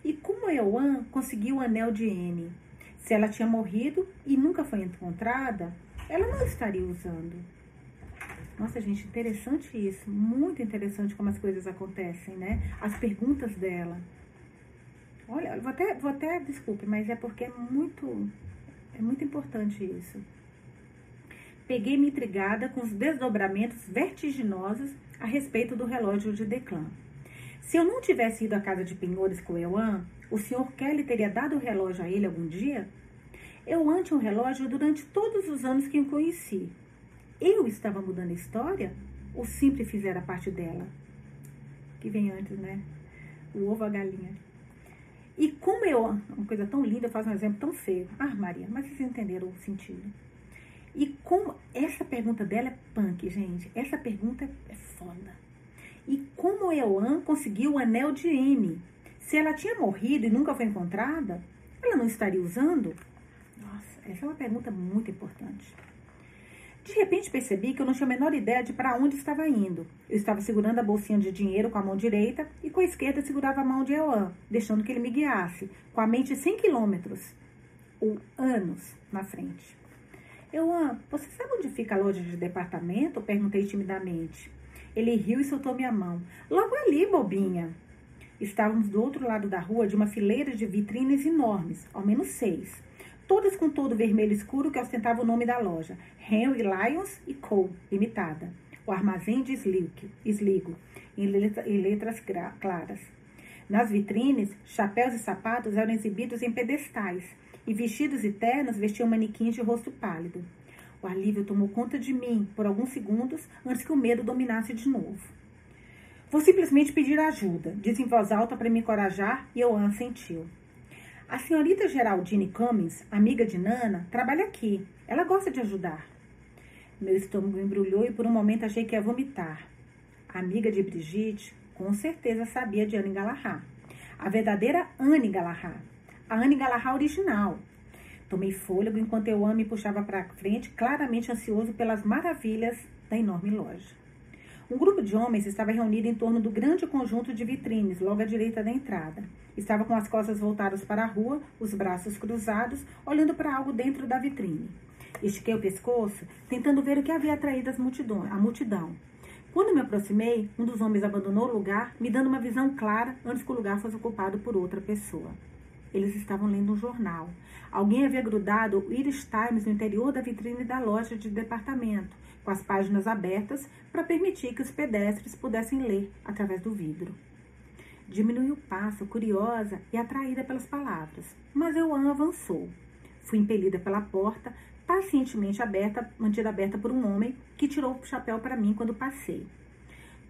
E como Euan conseguiu o anel de N? Se ela tinha morrido e nunca foi encontrada, ela não estaria usando. Nossa, gente, interessante isso. Muito interessante como as coisas acontecem, né? As perguntas dela. Olha, vou até, vou até, desculpe, mas é porque é muito, é muito importante isso. Peguei-me intrigada com os desdobramentos vertiginosos a respeito do relógio de Declan. Se eu não tivesse ido à casa de penhores com Euan, o Sr. Kelly teria dado o relógio a ele algum dia? Euan tinha um relógio durante todos os anos que o conheci. Eu estava mudando a história ou sempre fizera parte dela? Que vem antes, né? O ovo, a galinha. E como eu, uma coisa tão linda, eu faço um exemplo tão feio. Ah, Maria, mas vocês entenderam o sentido. E como essa pergunta dela é punk, gente. Essa pergunta é foda. E como Euan conseguiu o anel de M? Se ela tinha morrido e nunca foi encontrada, ela não estaria usando? Nossa, essa é uma pergunta muito importante. De repente percebi que eu não tinha a menor ideia de para onde estava indo. Eu estava segurando a bolsinha de dinheiro com a mão direita e com a esquerda segurava a mão de Euan, deixando que ele me guiasse, com a mente 100 quilômetros ou anos na frente. Euan, você sabe onde fica a loja de departamento? Perguntei timidamente. Ele riu e soltou minha mão. Logo ali, bobinha. Estávamos do outro lado da rua de uma fileira de vitrines enormes, ao menos seis. Todas com todo vermelho escuro que ostentava o nome da loja. Henry Lyons Co. Limitada. O armazém de Sligo, em letras claras. Nas vitrines, chapéus e sapatos eram exibidos em pedestais, e vestidos e ternos vestiam manequins de rosto pálido. O alívio tomou conta de mim por alguns segundos antes que o medo dominasse de novo. Vou simplesmente pedir ajuda, disse em voz alta para me encorajar e eu assentiu. A senhorita Geraldine Cummings, amiga de Nana, trabalha aqui. Ela gosta de ajudar. Meu estômago embrulhou e por um momento achei que ia vomitar. A amiga de Brigitte com certeza sabia de Anne Galahad. A verdadeira Anne Galahad. A Anne Galahad original, Tomei fôlego enquanto eu me puxava para frente, claramente ansioso pelas maravilhas da enorme loja. Um grupo de homens estava reunido em torno do grande conjunto de vitrines, logo à direita da entrada. Estava com as costas voltadas para a rua, os braços cruzados, olhando para algo dentro da vitrine. Estiquei o pescoço, tentando ver o que havia atraído as multidões, a multidão. Quando me aproximei, um dos homens abandonou o lugar, me dando uma visão clara antes que o lugar fosse ocupado por outra pessoa. Eles estavam lendo um jornal. Alguém havia grudado o Irish Times no interior da vitrine da loja de departamento, com as páginas abertas para permitir que os pedestres pudessem ler através do vidro. Diminui o passo, curiosa e atraída pelas palavras, mas Euan avançou. Fui impelida pela porta, pacientemente aberta, mantida aberta por um homem que tirou o chapéu para mim quando passei.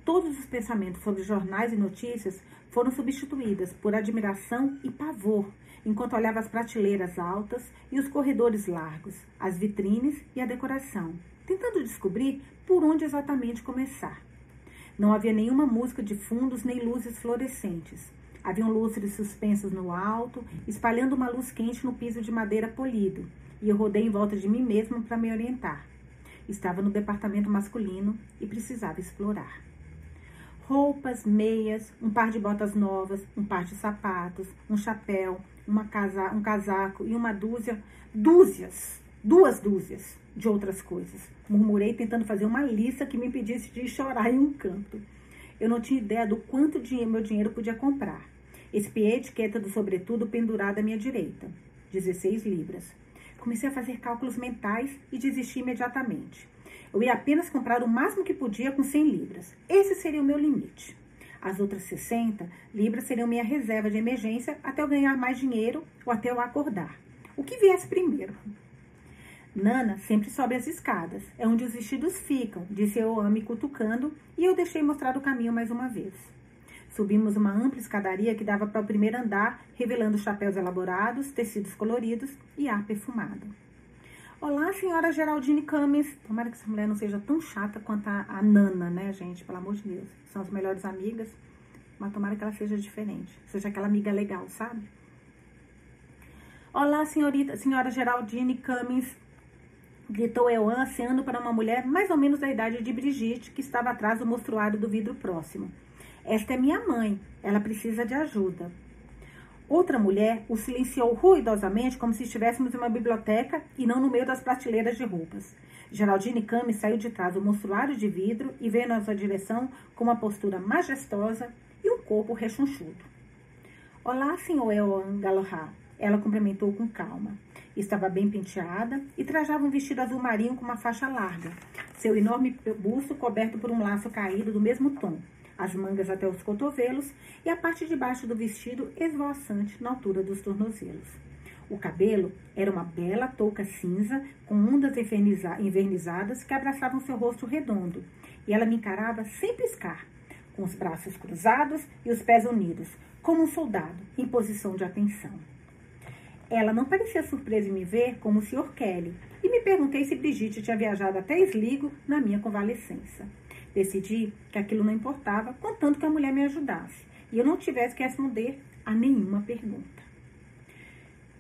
Todos os pensamentos sobre jornais e notícias foram substituídas por admiração e pavor enquanto olhava as prateleiras altas e os corredores largos, as vitrines e a decoração, tentando descobrir por onde exatamente começar. Não havia nenhuma música de fundos nem luzes fluorescentes. Haviam lustres suspensos no alto, espalhando uma luz quente no piso de madeira polido, e eu rodei em volta de mim mesma para me orientar. Estava no departamento masculino e precisava explorar roupas, meias, um par de botas novas, um par de sapatos, um chapéu, casa, um casaco e uma dúzia, dúzias, duas dúzias de outras coisas. Murmurei tentando fazer uma lista que me impedisse de chorar em um canto. Eu não tinha ideia do quanto dinheiro, meu dinheiro podia comprar. Espiei a etiqueta do sobretudo pendurada à minha direita. 16 libras. Comecei a fazer cálculos mentais e desisti imediatamente. Eu ia apenas comprar o máximo que podia com 100 libras. Esse seria o meu limite. As outras 60 libras seriam minha reserva de emergência até eu ganhar mais dinheiro ou até eu acordar. O que viesse primeiro. Nana sempre sobe as escadas. É onde os vestidos ficam, disse eu me cutucando, e eu deixei mostrar o caminho mais uma vez. Subimos uma ampla escadaria que dava para o primeiro andar, revelando chapéus elaborados, tecidos coloridos e ar perfumado. Olá, senhora Geraldine Camis. Tomara que essa mulher não seja tão chata quanto a, a, Nana, né, gente? Pelo amor de Deus. São as melhores amigas, mas tomara que ela seja diferente. Seja aquela amiga legal, sabe? Olá, senhorita, senhora Geraldine Camis. Gritou Euan, aceando para uma mulher mais ou menos da idade de Brigitte, que estava atrás do mostruário do vidro próximo. Esta é minha mãe, ela precisa de ajuda. Outra mulher o silenciou ruidosamente, como se estivéssemos em uma biblioteca e não no meio das prateleiras de roupas. Geraldine Camis saiu de trás do monstruário de vidro e veio na sua direção com uma postura majestosa e um corpo rechonchudo. Olá, senhor Eoan Galahad. Ela cumprimentou com calma. Estava bem penteada e trajava um vestido azul marinho com uma faixa larga, seu enorme busto coberto por um laço caído do mesmo tom, as mangas até os cotovelos e a parte de baixo do vestido esvoaçante na altura dos tornozelos. O cabelo era uma bela touca cinza com ondas envernizadas que abraçavam seu rosto redondo, e ela me encarava sem piscar, com os braços cruzados e os pés unidos, como um soldado em posição de atenção. Ela não parecia surpresa em me ver como o Sr. Kelly, e me perguntei se Brigitte tinha viajado até Sligo na minha convalescença. Decidi que aquilo não importava, contanto que a mulher me ajudasse, e eu não tivesse que responder a nenhuma pergunta.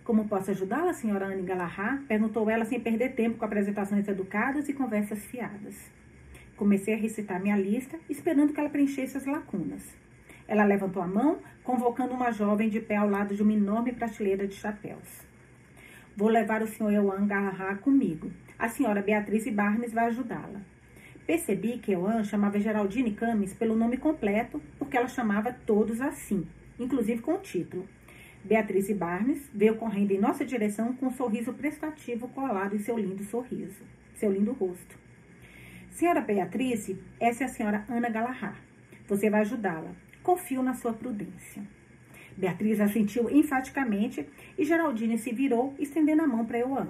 Como posso ajudá-la, senhora Anne Galahad? Perguntou ela sem perder tempo com apresentações educadas e conversas fiadas. Comecei a recitar minha lista, esperando que ela preenchesse as lacunas. Ela levantou a mão, convocando uma jovem de pé ao lado de uma enorme prateleira de chapéus. Vou levar o senhor Euan Galahad comigo. A senhora Beatriz Barnes vai ajudá-la. Percebi que Euan chamava Geraldine Camis pelo nome completo, porque ela chamava todos assim, inclusive com o título. Beatriz Barnes veio correndo em nossa direção com um sorriso prestativo colado em seu lindo sorriso, seu lindo rosto. Senhora Beatriz, essa é a senhora Ana Galahar. Você vai ajudá-la. Confio na sua prudência. Beatriz assentiu enfaticamente e Geraldine se virou, estendendo a mão para Euan.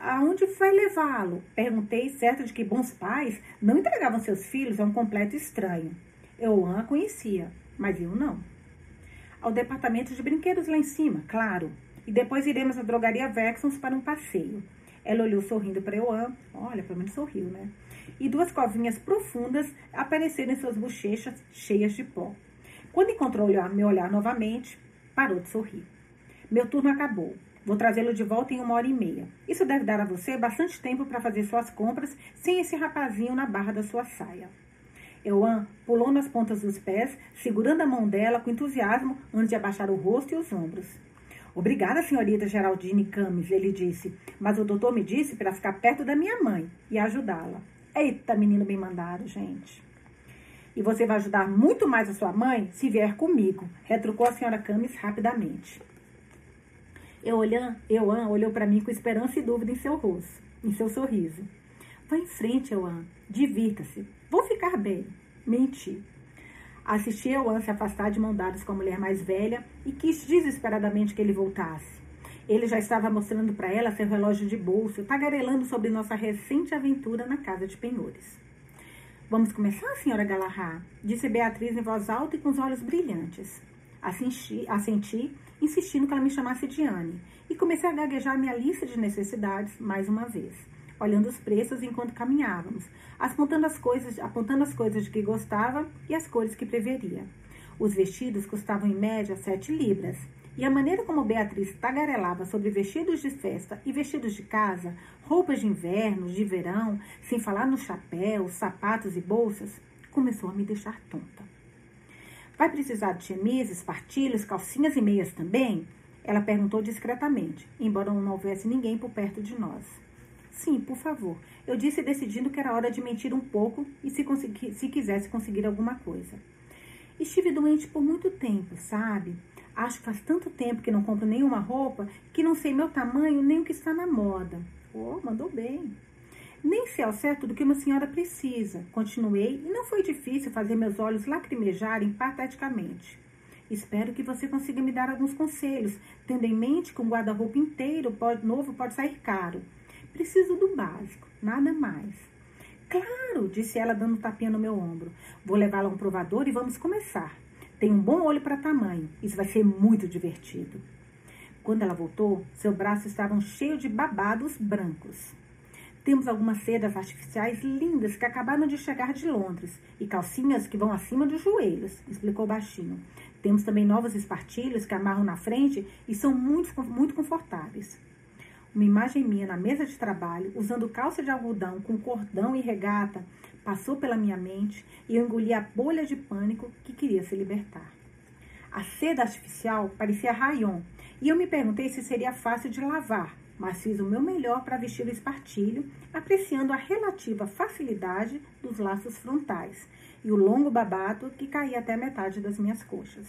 Aonde vai levá-lo? Perguntei, certa de que bons pais não entregavam seus filhos a um completo estranho. Eu a conhecia, mas eu não. Ao departamento de brinquedos lá em cima, claro. E depois iremos à drogaria Vexons para um passeio. Ela olhou sorrindo para Euan. Olha, pelo menos sorriu, né? E duas covinhas profundas apareceram em suas bochechas cheias de pó. Quando encontrou meu olhar novamente, parou de sorrir. Meu turno acabou. Vou trazê-lo de volta em uma hora e meia. Isso deve dar a você bastante tempo para fazer suas compras sem esse rapazinho na barra da sua saia. Euan pulou nas pontas dos pés, segurando a mão dela com entusiasmo antes de abaixar o rosto e os ombros. Obrigada, senhorita Geraldine Camis, ele disse, mas o doutor me disse para ficar perto da minha mãe e ajudá-la. Eita, menino bem mandado, gente. E você vai ajudar muito mais a sua mãe se vier comigo, retrucou a senhora Camis rapidamente. Euan, Euan olhou para mim com esperança e dúvida em seu rosto, em seu sorriso. Vá em frente, Euan. Divirta-se. Vou ficar bem. Menti. Assisti Euan se afastar de mão dadas com a mulher mais velha e quis desesperadamente que ele voltasse. Ele já estava mostrando para ela seu relógio de bolso, tagarelando sobre nossa recente aventura na casa de penhores. Vamos começar, senhora Galahad? Disse Beatriz em voz alta e com os olhos brilhantes. Assenti, assenti insistindo que ela me chamasse de Anne, e comecei a gaguejar minha lista de necessidades mais uma vez, olhando os preços enquanto caminhávamos, apontando as coisas, apontando as coisas de que gostava e as cores que preferia. Os vestidos custavam em média sete libras, e a maneira como Beatriz tagarelava sobre vestidos de festa e vestidos de casa, roupas de inverno, de verão, sem falar nos chapéus, sapatos e bolsas, começou a me deixar tonta. Vai precisar de chemises, partilhas, calcinhas e meias também? Ela perguntou discretamente, embora não houvesse ninguém por perto de nós. Sim, por favor. Eu disse decidindo que era hora de mentir um pouco e se, se quisesse conseguir alguma coisa. Estive doente por muito tempo, sabe? Acho que faz tanto tempo que não compro nenhuma roupa que não sei meu tamanho nem o que está na moda. Oh, mandou bem. Nem sei ao certo do que uma senhora precisa. Continuei e não foi difícil fazer meus olhos lacrimejarem pateticamente. Espero que você consiga me dar alguns conselhos, tendo em mente que um guarda-roupa inteiro pode, novo pode sair caro. Preciso do básico, nada mais. Claro, disse ela dando um tapinha no meu ombro. Vou levá-la a um provador e vamos começar. Tem um bom olho para tamanho. Isso vai ser muito divertido. Quando ela voltou, seu braço estavam cheio de babados brancos. Temos algumas sedas artificiais lindas que acabaram de chegar de Londres e calcinhas que vão acima dos joelhos, explicou baixinho. Temos também novas espartilhas que amarram na frente e são muito, muito confortáveis. uma imagem minha na mesa de trabalho, usando calça de algodão com cordão e regata, passou pela minha mente e eu engoli a bolha de pânico que queria se libertar. A seda artificial parecia rayon e eu me perguntei se seria fácil de lavar, mas fiz o meu melhor para vestir o espartilho, apreciando a relativa facilidade dos laços frontais e o longo babado que caía até metade das minhas coxas.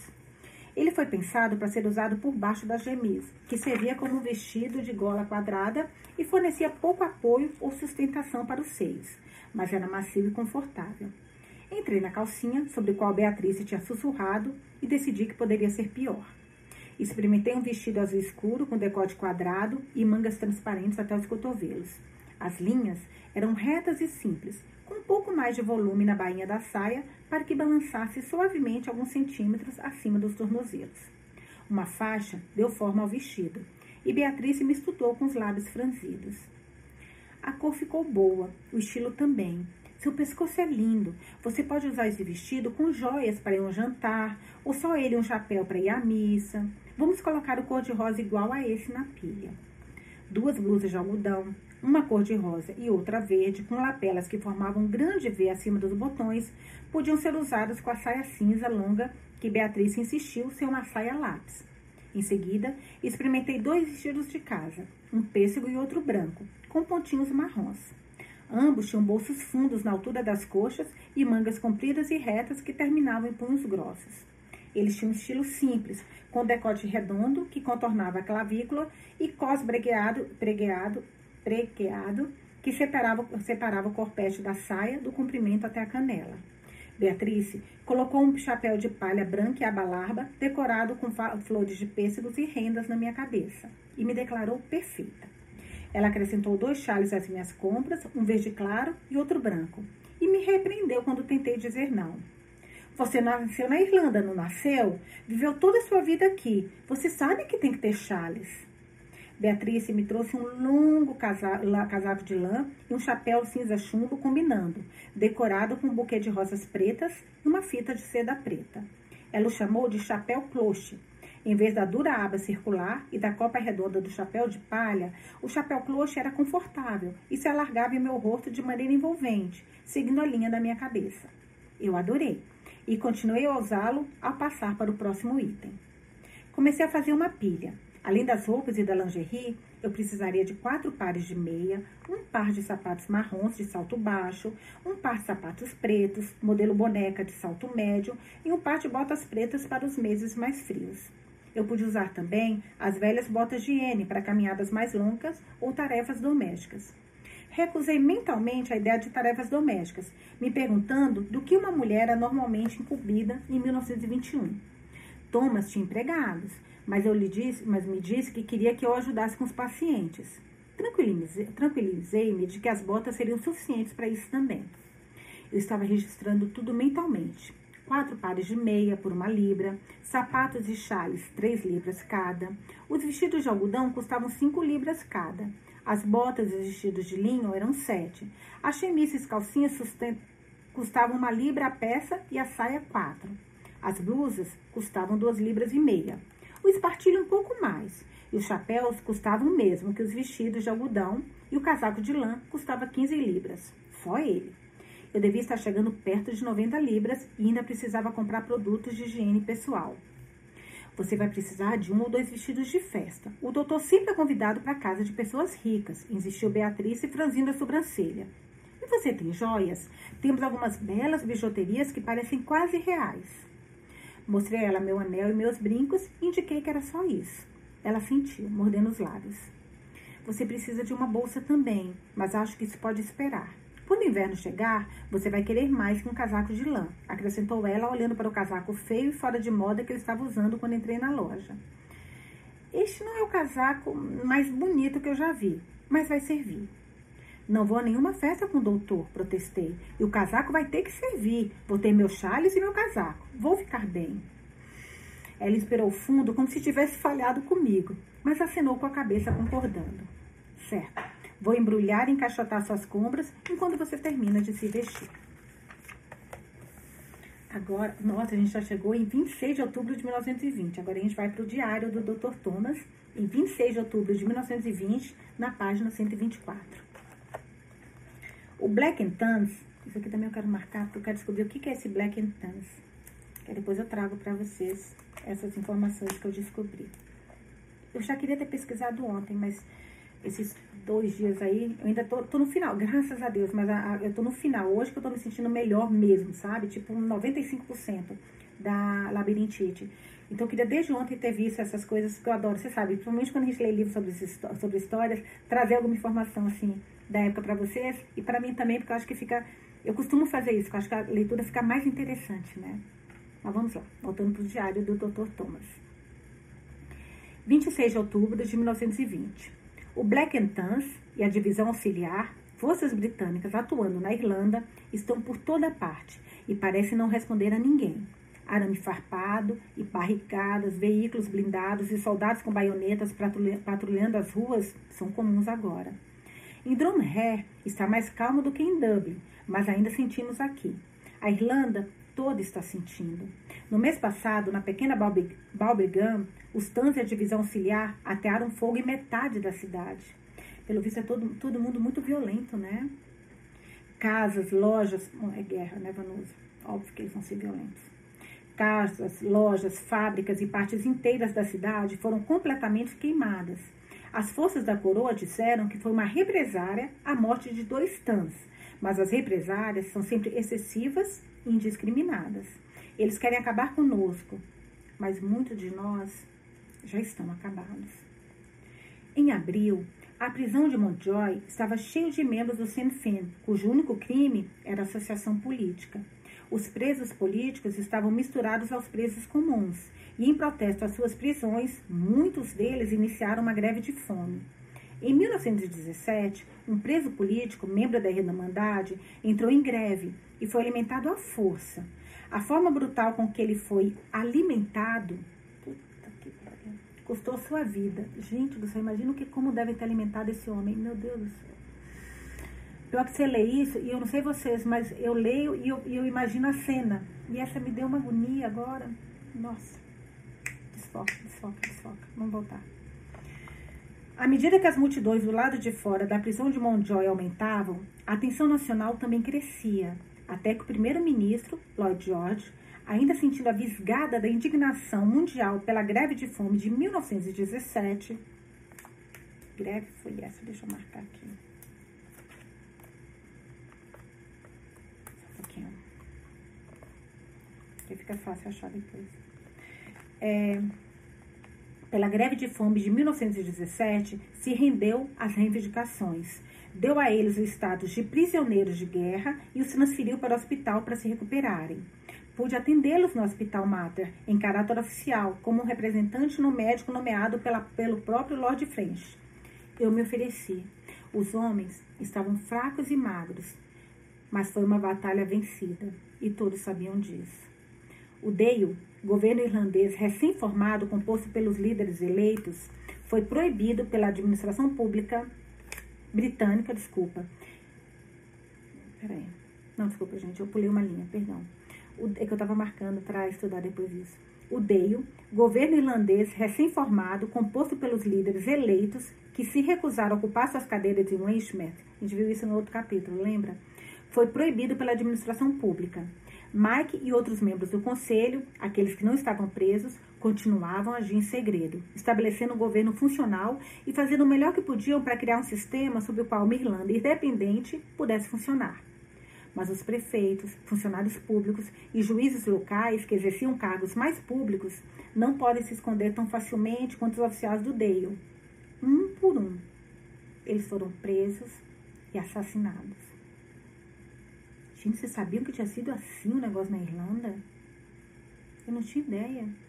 Ele foi pensado para ser usado por baixo das gemis, que servia como um vestido de gola quadrada e fornecia pouco apoio ou sustentação para os seios, mas era macio e confortável. Entrei na calcinha, sobre a qual Beatriz tinha sussurrado, e decidi que poderia ser pior. Experimentei um vestido azul escuro com decote quadrado e mangas transparentes até os cotovelos. As linhas eram retas e simples, com um pouco mais de volume na bainha da saia para que balançasse suavemente alguns centímetros acima dos tornozelos. Uma faixa deu forma ao vestido e Beatriz me estudou com os lábios franzidos. A cor ficou boa, o estilo também. Seu pescoço é lindo. Você pode usar esse vestido com joias para ir um jantar, ou só ele um chapéu para ir à missa. Vamos colocar o cor-de-rosa igual a esse na pilha. Duas blusas de algodão, uma cor-de-rosa e outra verde, com lapelas que formavam um grande V acima dos botões, podiam ser usadas com a saia cinza longa que Beatriz insistiu ser uma saia lápis. Em seguida, experimentei dois vestidos de casa, um pêssego e outro branco, com pontinhos marrons. Ambos tinham bolsos fundos na altura das coxas e mangas compridas e retas que terminavam em punhos grossos. Eles tinham um estilo simples, com decote redondo que contornava a clavícula e cos bregueado, pregueado, pregueado que separava, separava o corpete da saia do comprimento até a canela. Beatriz colocou um chapéu de palha branca e abalarba, decorado com flores de pêssegos e rendas na minha cabeça, e me declarou perfeita. Ela acrescentou dois chales às minhas compras, um verde claro e outro branco, e me repreendeu quando tentei dizer não. Você nasceu na Irlanda, não nasceu? Viveu toda a sua vida aqui. Você sabe que tem que ter chales. Beatriz me trouxe um longo casaco de lã e um chapéu cinza chumbo combinando, decorado com um buquê de rosas pretas e uma fita de seda preta. Ela o chamou de chapéu cloche. Em vez da dura aba circular e da copa redonda do chapéu de palha, o chapéu cloche era confortável e se alargava em meu rosto de maneira envolvente, seguindo a linha da minha cabeça. Eu adorei e continuei a usá-lo ao passar para o próximo item. Comecei a fazer uma pilha. Além das roupas e da lingerie, eu precisaria de quatro pares de meia, um par de sapatos marrons de salto baixo, um par de sapatos pretos, modelo boneca de salto médio e um par de botas pretas para os meses mais frios. Eu pude usar também as velhas botas de higiene para caminhadas mais longas ou tarefas domésticas. Recusei mentalmente a ideia de tarefas domésticas, me perguntando do que uma mulher é normalmente incumbida em 1921. Thomas tinha empregados, mas eu lhe disse, mas me disse que queria que eu ajudasse com os pacientes. Tranquilizei-me de que as botas seriam suficientes para isso também. Eu estava registrando tudo mentalmente. Quatro pares de meia por uma libra, sapatos e chales, três libras cada. Os vestidos de algodão custavam cinco libras cada. As botas e os vestidos de linho eram sete. As chemises e calcinhas custavam uma libra a peça e a saia quatro. As blusas custavam duas libras e meia o espartilho um pouco mais. E os chapéus custavam o mesmo que os vestidos de algodão e o casaco de lã custava 15 libras. Só ele. Eu devia estar chegando perto de 90 libras e ainda precisava comprar produtos de higiene pessoal. Você vai precisar de um ou dois vestidos de festa. O doutor sempre é convidado para casa de pessoas ricas, insistiu Beatriz, franzindo a sobrancelha. E você tem joias? Temos algumas belas bijuterias que parecem quase reais. Mostrei a ela meu anel e meus brincos e indiquei que era só isso. Ela sentiu, mordendo os lábios. Você precisa de uma bolsa também, mas acho que isso pode esperar. Quando o inverno chegar, você vai querer mais que um casaco de lã, acrescentou ela, olhando para o casaco feio e fora de moda que eu estava usando quando entrei na loja. Este não é o casaco mais bonito que eu já vi, mas vai servir. Não vou a nenhuma festa com o doutor, protestei. E o casaco vai ter que servir. Vou ter meu chales e meu casaco. Vou ficar bem. Ela esperou fundo, como se tivesse falhado comigo, mas acenou com a cabeça, concordando. Certo. Vou embrulhar e encaixotar suas compras enquanto você termina de se vestir. Agora, nossa, a gente já chegou em 26 de outubro de 1920. Agora a gente vai para o diário do Dr. Thomas, em 26 de outubro de 1920, na página 124. O Black and Tans, isso aqui também eu quero marcar, porque eu quero descobrir o que é esse Black and Tans. Que depois eu trago para vocês essas informações que eu descobri. Eu já queria ter pesquisado ontem, mas esses dois dias aí, eu ainda tô, tô no final, graças a Deus, mas a, a, eu tô no final. Hoje que eu tô me sentindo melhor mesmo, sabe? Tipo, 95% da labirintite. Então, eu queria desde ontem ter visto essas coisas que eu adoro, você sabe, principalmente quando a gente lê livros sobre, sobre histórias, trazer alguma informação, assim, da época para vocês e para mim também, porque eu acho que fica. Eu costumo fazer isso, eu acho que a leitura fica mais interessante, né? Mas vamos lá, voltando para o diário do Dr. Thomas. 26 de outubro de 1920. O Black and Tans e a divisão auxiliar, forças britânicas atuando na Irlanda, estão por toda parte e parecem não responder a ninguém arame farpado e barricadas, veículos blindados e soldados com baionetas patrulhando as ruas são comuns agora. Em Dromhair está mais calmo do que em Dublin, mas ainda sentimos aqui. A Irlanda toda está sentindo. No mês passado, na pequena Balbrigam, os Tans e a divisão auxiliar atearam fogo em metade da cidade. Pelo visto é todo, todo mundo muito violento, né? Casas, lojas, é guerra, né, Vanusa? Óbvio que eles vão ser violentos. Casas, lojas, fábricas e partes inteiras da cidade foram completamente queimadas. As forças da coroa disseram que foi uma represária à morte de dois tans, mas as represárias são sempre excessivas indiscriminadas. Eles querem acabar conosco, mas muitos de nós já estão acabados. Em abril, a prisão de Montjoy estava cheia de membros do Sinn Féin, cujo único crime era associação política. Os presos políticos estavam misturados aos presos comuns, e em protesto às suas prisões, muitos deles iniciaram uma greve de fome. Em 1917, um preso político, membro da Irmandade, entrou em greve e foi alimentado à força. A forma brutal com que ele foi alimentado custou sua vida. Gente do céu, imagina que, como deve ter alimentado esse homem. Meu Deus do céu. Pior que você lê isso, e eu não sei vocês, mas eu leio e eu, eu imagino a cena. E essa me deu uma agonia agora. Nossa. Desfoca, desfoca, desfoca. Vamos voltar. À medida que as multidões do lado de fora da prisão de Montjoy aumentavam, a tensão nacional também crescia, até que o primeiro-ministro, Lloyd George, ainda sentindo a visgada da indignação mundial pela greve de fome de 1917, greve foi essa, deixa eu marcar aqui. porque fica fácil achar depois. É, pela greve de fome de 1917, se rendeu às reivindicações. Deu a eles o status de prisioneiros de guerra e os transferiu para o hospital para se recuperarem. Pude atendê-los no Hospital Mater, em caráter oficial, como um representante no médico nomeado pela, pelo próprio Lord French. Eu me ofereci. Os homens estavam fracos e magros, mas foi uma batalha vencida, e todos sabiam disso. O DEIO, governo irlandês recém-formado, composto pelos líderes eleitos, foi proibido pela administração pública britânica, desculpa. Peraí. Não, desculpa, gente, eu pulei uma linha, perdão. O, é que eu estava marcando para estudar depois isso. O DEIO, governo irlandês recém-formado, composto pelos líderes eleitos que se recusaram a ocupar suas cadeiras em Westmeath, a gente viu isso no outro capítulo, lembra? Foi proibido pela administração pública. Mike e outros membros do conselho, aqueles que não estavam presos, continuavam a agir em segredo, estabelecendo um governo funcional e fazendo o melhor que podiam para criar um sistema sob o qual uma Irlanda independente pudesse funcionar. Mas os prefeitos, funcionários públicos e juízes locais que exerciam cargos mais públicos não podem se esconder tão facilmente quanto os oficiais do Dale. Um por um, eles foram presos e assassinados. Gente, vocês sabiam que tinha sido assim o negócio na Irlanda? Eu não tinha ideia.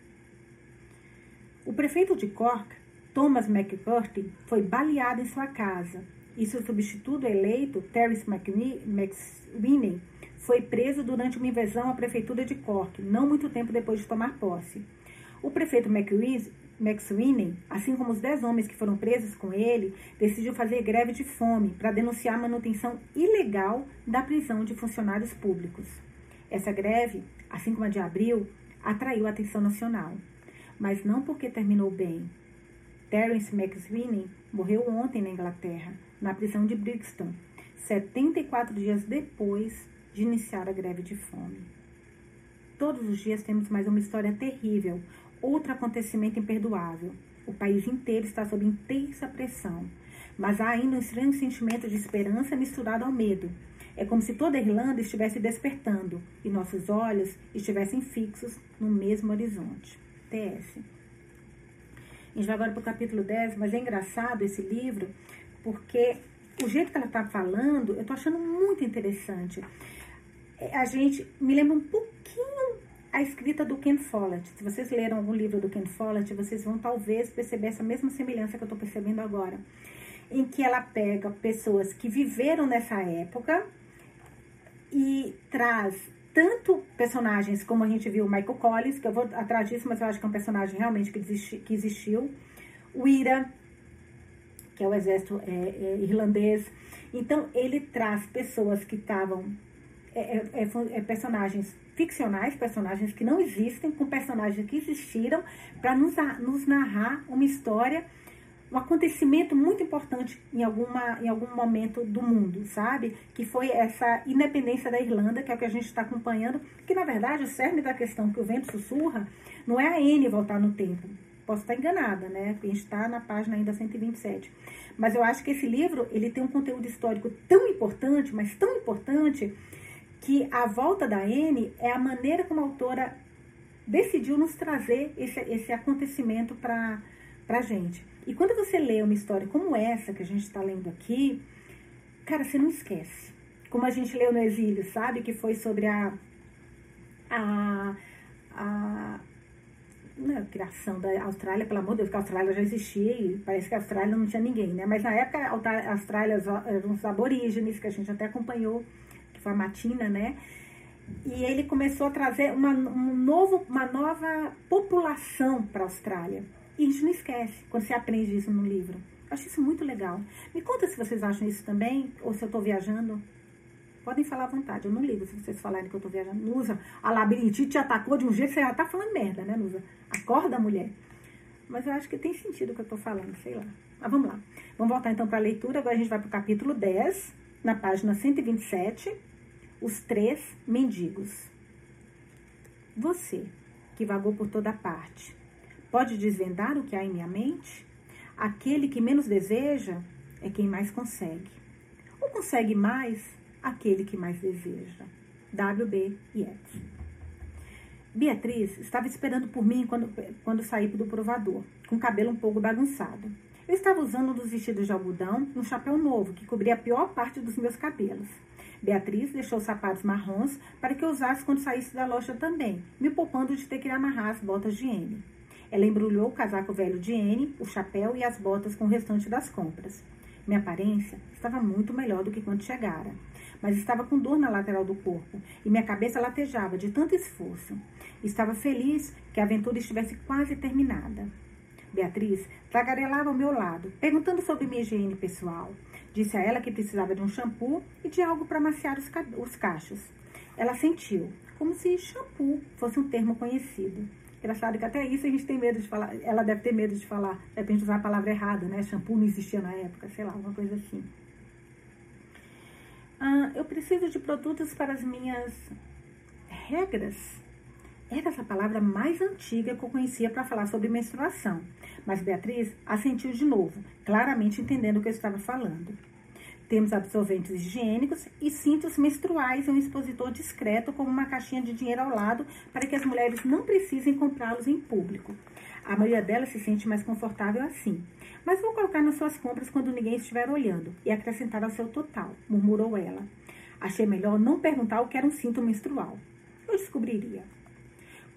O prefeito de Cork, Thomas McCurdy, foi baleado em sua casa e seu substituto eleito, Terence McSweeney, foi preso durante uma invasão à prefeitura de Cork, não muito tempo depois de tomar posse. O prefeito McSweeney, assim como os dez homens que foram presos com ele, decidiu fazer greve de fome para denunciar a manutenção ilegal da prisão de funcionários públicos. Essa greve, assim como a de abril, atraiu a atenção nacional, mas não porque terminou bem, Terence McSweeney morreu ontem na Inglaterra, na prisão de Brixton, 74 dias depois de iniciar a greve de fome. Todos os dias temos mais uma história terrível, outro acontecimento imperdoável. O país inteiro está sob intensa pressão, mas há ainda um estranho sentimento de esperança misturado ao medo. É como se toda a Irlanda estivesse despertando e nossos olhos estivessem fixos no mesmo horizonte. TS. A gente vai agora para o capítulo 10, mas é engraçado esse livro, porque o jeito que ela está falando, eu estou achando muito interessante. É, a gente me lembra um pouquinho a escrita do Ken Follett. Se vocês leram algum livro do Ken Follett, vocês vão talvez perceber essa mesma semelhança que eu estou percebendo agora. Em que ela pega pessoas que viveram nessa época e traz tanto personagens como a gente viu o Michael Collins, que eu vou atrás disso, mas eu acho que é um personagem realmente que, existi, que existiu. O Ira, que é o exército é, é, irlandês. Então, ele traz pessoas que estavam. É, é, é, é personagens ficcionais, personagens que não existem, com personagens que existiram, para nos, nos narrar uma história um acontecimento muito importante em, alguma, em algum momento do mundo, sabe? Que foi essa independência da Irlanda, que é o que a gente está acompanhando, que na verdade o cerne da questão que o vento sussurra não é a N voltar no tempo. Posso estar enganada, né? A gente está na página ainda 127. Mas eu acho que esse livro ele tem um conteúdo histórico tão importante, mas tão importante, que a volta da N é a maneira como a autora decidiu nos trazer esse, esse acontecimento para a gente. E quando você lê uma história como essa que a gente está lendo aqui, cara, você não esquece. Como a gente leu no Exílio, sabe? Que foi sobre a. a, a não é a criação da Austrália, pelo amor de Deus, que a Austrália já existia e parece que a Austrália não tinha ninguém, né? Mas na época a Austrália eram os aborígenes, que a gente até acompanhou, que foi a Matina, né? E ele começou a trazer uma, um novo, uma nova população para a Austrália. E a gente não esquece quando você aprende isso no livro. Eu acho isso muito legal. Me conta se vocês acham isso também, ou se eu estou viajando. Podem falar à vontade, eu não ligo se vocês falarem que eu estou viajando. Nusa, a labirintite te atacou de um jeito, você já está falando merda, né, Nusa? Acorda, mulher. Mas eu acho que tem sentido o que eu estou falando, sei lá. Mas vamos lá. Vamos voltar então para a leitura. Agora a gente vai para o capítulo 10, na página 127, os três mendigos. Você, que vagou por toda parte, Pode desvendar o que há em minha mente? Aquele que menos deseja é quem mais consegue. Ou consegue mais aquele que mais deseja. W.B. Yeats. Beatriz estava esperando por mim quando, quando saí do provador, com o cabelo um pouco bagunçado. Eu estava usando um dos vestidos de algodão e um chapéu novo que cobria a pior parte dos meus cabelos. Beatriz deixou os sapatos marrons para que eu usasse quando saísse da loja também, me poupando de ter que amarrar as botas de N. Ela embrulhou o casaco velho de Anne, o chapéu e as botas com o restante das compras. Minha aparência estava muito melhor do que quando chegara, mas estava com dor na lateral do corpo e minha cabeça latejava de tanto esforço. Estava feliz que a aventura estivesse quase terminada. Beatriz tagarelava ao meu lado, perguntando sobre minha higiene pessoal. Disse a ela que precisava de um shampoo e de algo para maciar os, os cachos. Ela sentiu, como se shampoo fosse um termo conhecido. Engraçado que até isso a gente tem medo de falar. Ela deve ter medo de falar, de repente usar a palavra errada, né? Shampoo não existia na época, sei lá, alguma coisa assim. Ah, eu preciso de produtos para as minhas regras. Era essa palavra mais antiga que eu conhecia para falar sobre menstruação. Mas Beatriz assentiu de novo, claramente entendendo o que eu estava falando. Temos absorventes higiênicos e cintos menstruais e um expositor discreto como uma caixinha de dinheiro ao lado para que as mulheres não precisem comprá-los em público. A maioria delas se sente mais confortável assim. Mas vou colocar nas suas compras quando ninguém estiver olhando e acrescentar ao seu total, murmurou ela. Achei melhor não perguntar o que era um cinto menstrual. Eu descobriria.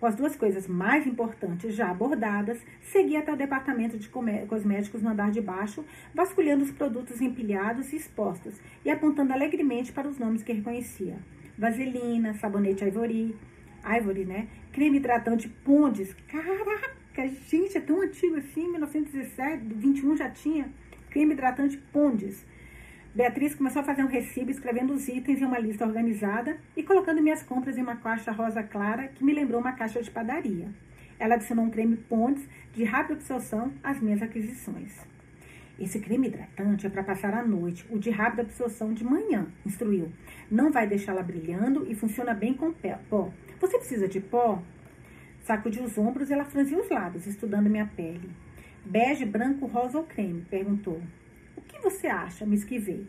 Com as duas coisas mais importantes já abordadas, segui até o departamento de cosméticos no andar de baixo, vasculhando os produtos empilhados e expostos e apontando alegremente para os nomes que reconhecia. Vaselina, sabonete Ivory, Ivory, né? Creme hidratante Pondes. Caraca, gente, é tão antigo assim, 1917, 21 já tinha. Creme hidratante Pondes Beatriz começou a fazer um recibo escrevendo os itens em uma lista organizada e colocando minhas compras em uma caixa rosa clara que me lembrou uma caixa de padaria. ela adicionou um creme Ponds de rápida absorção às minhas aquisições. Esse creme hidratante é para passar a noite, o de rápida absorção de manhã, instruiu. Não vai deixá-la brilhando e funciona bem com pó. Você precisa de pó? Sacudiu os ombros e ela franziu os lábios, estudando minha pele. Bege, branco, rosa ou creme? perguntou. Que você acha? Me esquivei.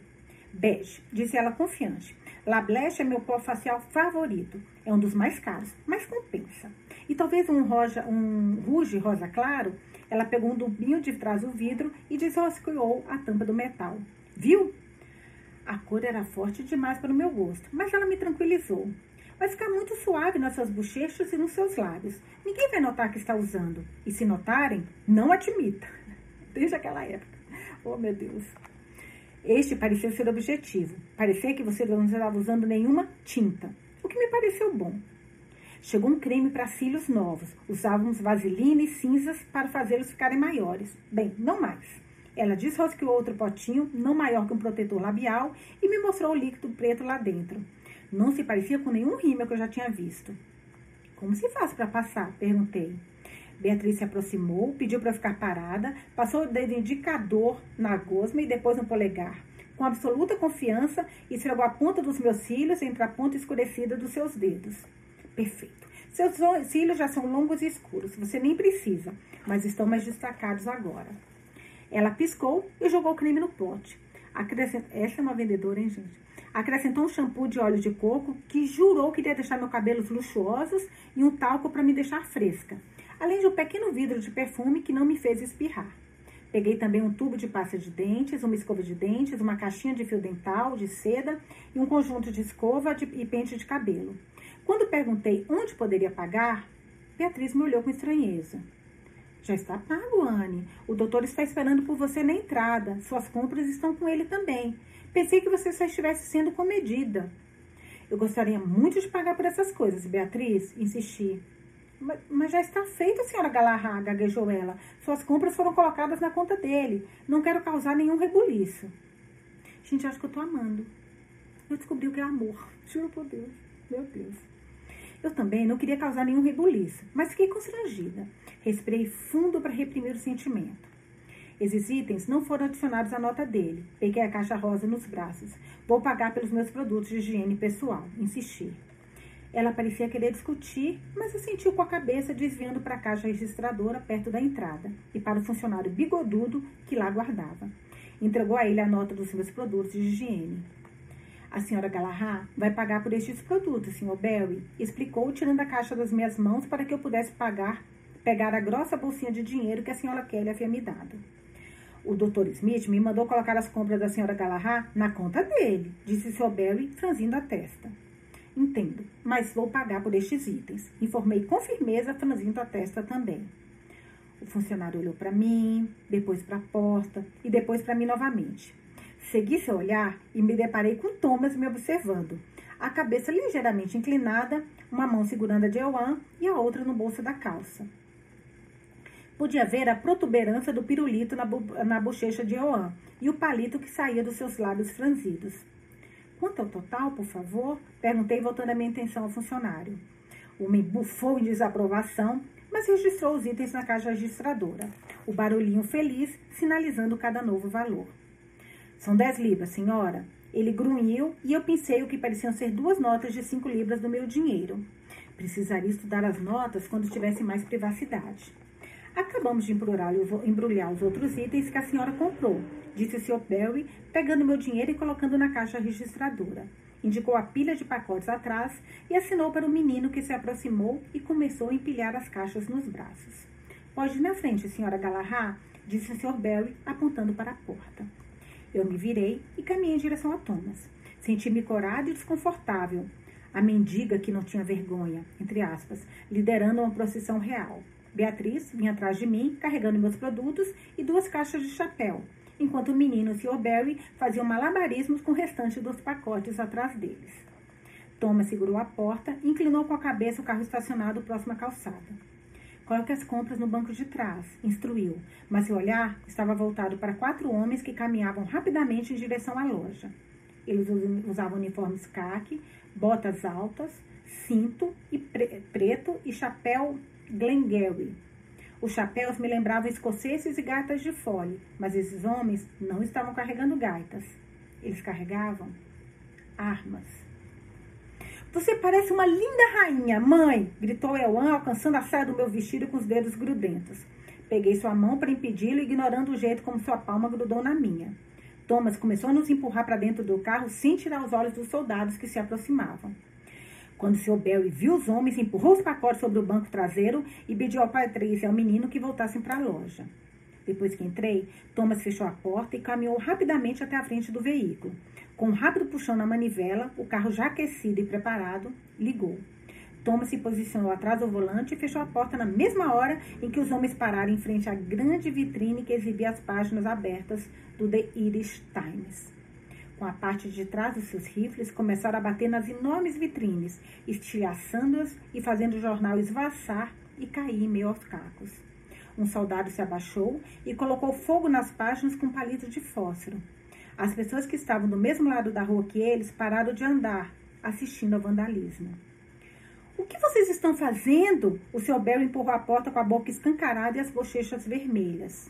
Bege, disse ela confiante. Lablesse é meu pó facial favorito. É um dos mais caros, mas compensa. E talvez um, roja, um ruge rosa claro ela pegou um dubinho de trás do vidro e desrosqueou a tampa do metal. Viu? A cor era forte demais para o meu gosto, mas ela me tranquilizou. Vai ficar muito suave nas suas bochechas e nos seus lábios. Ninguém vai notar que está usando. E se notarem, não admita. Desde aquela época. Oh, meu Deus. Este parecia ser objetivo. Parecia que você não estava usando nenhuma tinta. O que me pareceu bom. Chegou um creme para cílios novos. Usávamos vaselina e cinzas para fazê-los ficarem maiores. Bem, não mais. Ela desrosqueou outro potinho, não maior que um protetor labial, e me mostrou o líquido preto lá dentro. Não se parecia com nenhum rímel que eu já tinha visto. Como se faz para passar? Perguntei. Beatriz se aproximou, pediu para ficar parada, passou o dedo indicador na gosma e depois no polegar. Com absoluta confiança, esfregou a ponta dos meus cílios entre a ponta escurecida dos seus dedos. Perfeito. Seus cílios já são longos e escuros, você nem precisa, mas estão mais destacados agora. Ela piscou e jogou o creme no pote. Acrescent... Essa é uma vendedora, hein, gente? Acrescentou um shampoo de óleo de coco que jurou que iria deixar meus cabelos luxuosos e um talco para me deixar fresca, além de um pequeno vidro de perfume que não me fez espirrar. Peguei também um tubo de pasta de dentes, uma escova de dentes, uma caixinha de fio dental, de seda e um conjunto de escova de, e pente de cabelo. Quando perguntei onde poderia pagar, Beatriz me olhou com estranheza. Já está pago, Anne. O doutor está esperando por você na entrada. Suas compras estão com ele também. Pensei que você só estivesse sendo comedida. Eu gostaria muito de pagar por essas coisas, Beatriz, insisti. Mas, mas já está feito, senhora Galarra, gaguejou ela. Suas compras foram colocadas na conta dele. Não quero causar nenhum rebuliço. Gente, acho que eu tô amando. Eu descobri o que é amor. Juro por Deus. Meu Deus. Eu também não queria causar nenhum rebuliço, mas fiquei constrangida. Respirei fundo para reprimir o sentimento. Esses itens não foram adicionados à nota dele. Peguei a caixa rosa nos braços. Vou pagar pelos meus produtos de higiene pessoal. Insisti. Ela parecia querer discutir, mas assentiu com a cabeça, desviando para a caixa registradora perto da entrada e para o funcionário bigodudo que lá guardava. Entregou a ele a nota dos meus produtos de higiene. A senhora Galahad vai pagar por estes produtos, senhor Barry, explicou, tirando a caixa das minhas mãos para que eu pudesse pagar, pegar a grossa bolsinha de dinheiro que a senhora Kelly havia me dado. O Dr. Smith me mandou colocar as compras da senhora Galahad na conta dele, disse o Sr. Barry, franzindo a testa. Entendo, mas vou pagar por estes itens, informei com firmeza, franzindo a testa também. O funcionário olhou para mim, depois para a porta e depois para mim novamente. Segui seu olhar e me deparei com Thomas me observando. A cabeça ligeiramente inclinada, uma mão segurando a de Ewan e a outra no bolso da calça. Podia ver a protuberância do pirulito na, na bochecha de Ewan e o palito que saía dos seus lábios franzidos. Quanto ao total, por favor? Perguntei, voltando a minha atenção ao funcionário. O homem bufou em desaprovação, mas registrou os itens na caixa registradora. O barulhinho feliz sinalizando cada novo valor. São dez libras, senhora. Ele grunhiu e eu pensei o que pareciam ser duas notas de cinco libras do meu dinheiro. Precisaria estudar as notas quando tivesse mais privacidade. Acabamos de embrulhar, embrulhar os outros itens que a senhora comprou, disse o Sr. Perry, pegando meu dinheiro e colocando na caixa registradora. Indicou a pilha de pacotes atrás e assinou para o menino que se aproximou e começou a empilhar as caixas nos braços. Pode ir na frente, senhora Galahad, disse o Sr. Barry, apontando para a porta. Eu me virei e caminhei em direção a Thomas. Senti-me corada e desconfortável. A mendiga que não tinha vergonha, entre aspas, liderando uma procissão real. Beatriz vinha atrás de mim, carregando meus produtos e duas caixas de chapéu, enquanto o menino e o Sr. Barry faziam malabarismos com o restante dos pacotes atrás deles. Thomas segurou a porta e inclinou com a cabeça o carro estacionado próximo à calçada. Coloque as compras no banco de trás, instruiu, mas seu olhar estava voltado para quatro homens que caminhavam rapidamente em direção à loja. Eles usavam uniformes caque, botas altas, cinto e pre preto e chapéu Glengarry. Os chapéus me lembravam escoceses e gaitas de fole, mas esses homens não estavam carregando gaitas. Eles carregavam armas. Você parece uma linda rainha, mãe! gritou Elwan, alcançando a saia do meu vestido com os dedos grudentos. Peguei sua mão para impedi-lo, ignorando o jeito como sua palma grudou na minha. Thomas começou a nos empurrar para dentro do carro sem tirar os olhos dos soldados que se aproximavam. Quando Sr. Barry viu os homens, empurrou os pacotes sobre o banco traseiro e pediu ao Patrícia e ao menino que voltassem para a loja. Depois que entrei, Thomas fechou a porta e caminhou rapidamente até a frente do veículo. Com um rápido puxão na manivela, o carro já aquecido e preparado, ligou. Thomas se posicionou atrás do volante e fechou a porta na mesma hora em que os homens pararam em frente à grande vitrine que exibia as páginas abertas do The Irish Times com a parte de trás dos seus rifles, começaram a bater nas enormes vitrines, estilhaçando-as e fazendo o jornal esvaçar e cair em meio aos cacos. Um soldado se abaixou e colocou fogo nas páginas com palito de fósforo. As pessoas que estavam do mesmo lado da rua que eles pararam de andar, assistindo ao vandalismo. O que vocês estão fazendo? O Sr. Bell empurrou a porta com a boca escancarada e as bochechas vermelhas.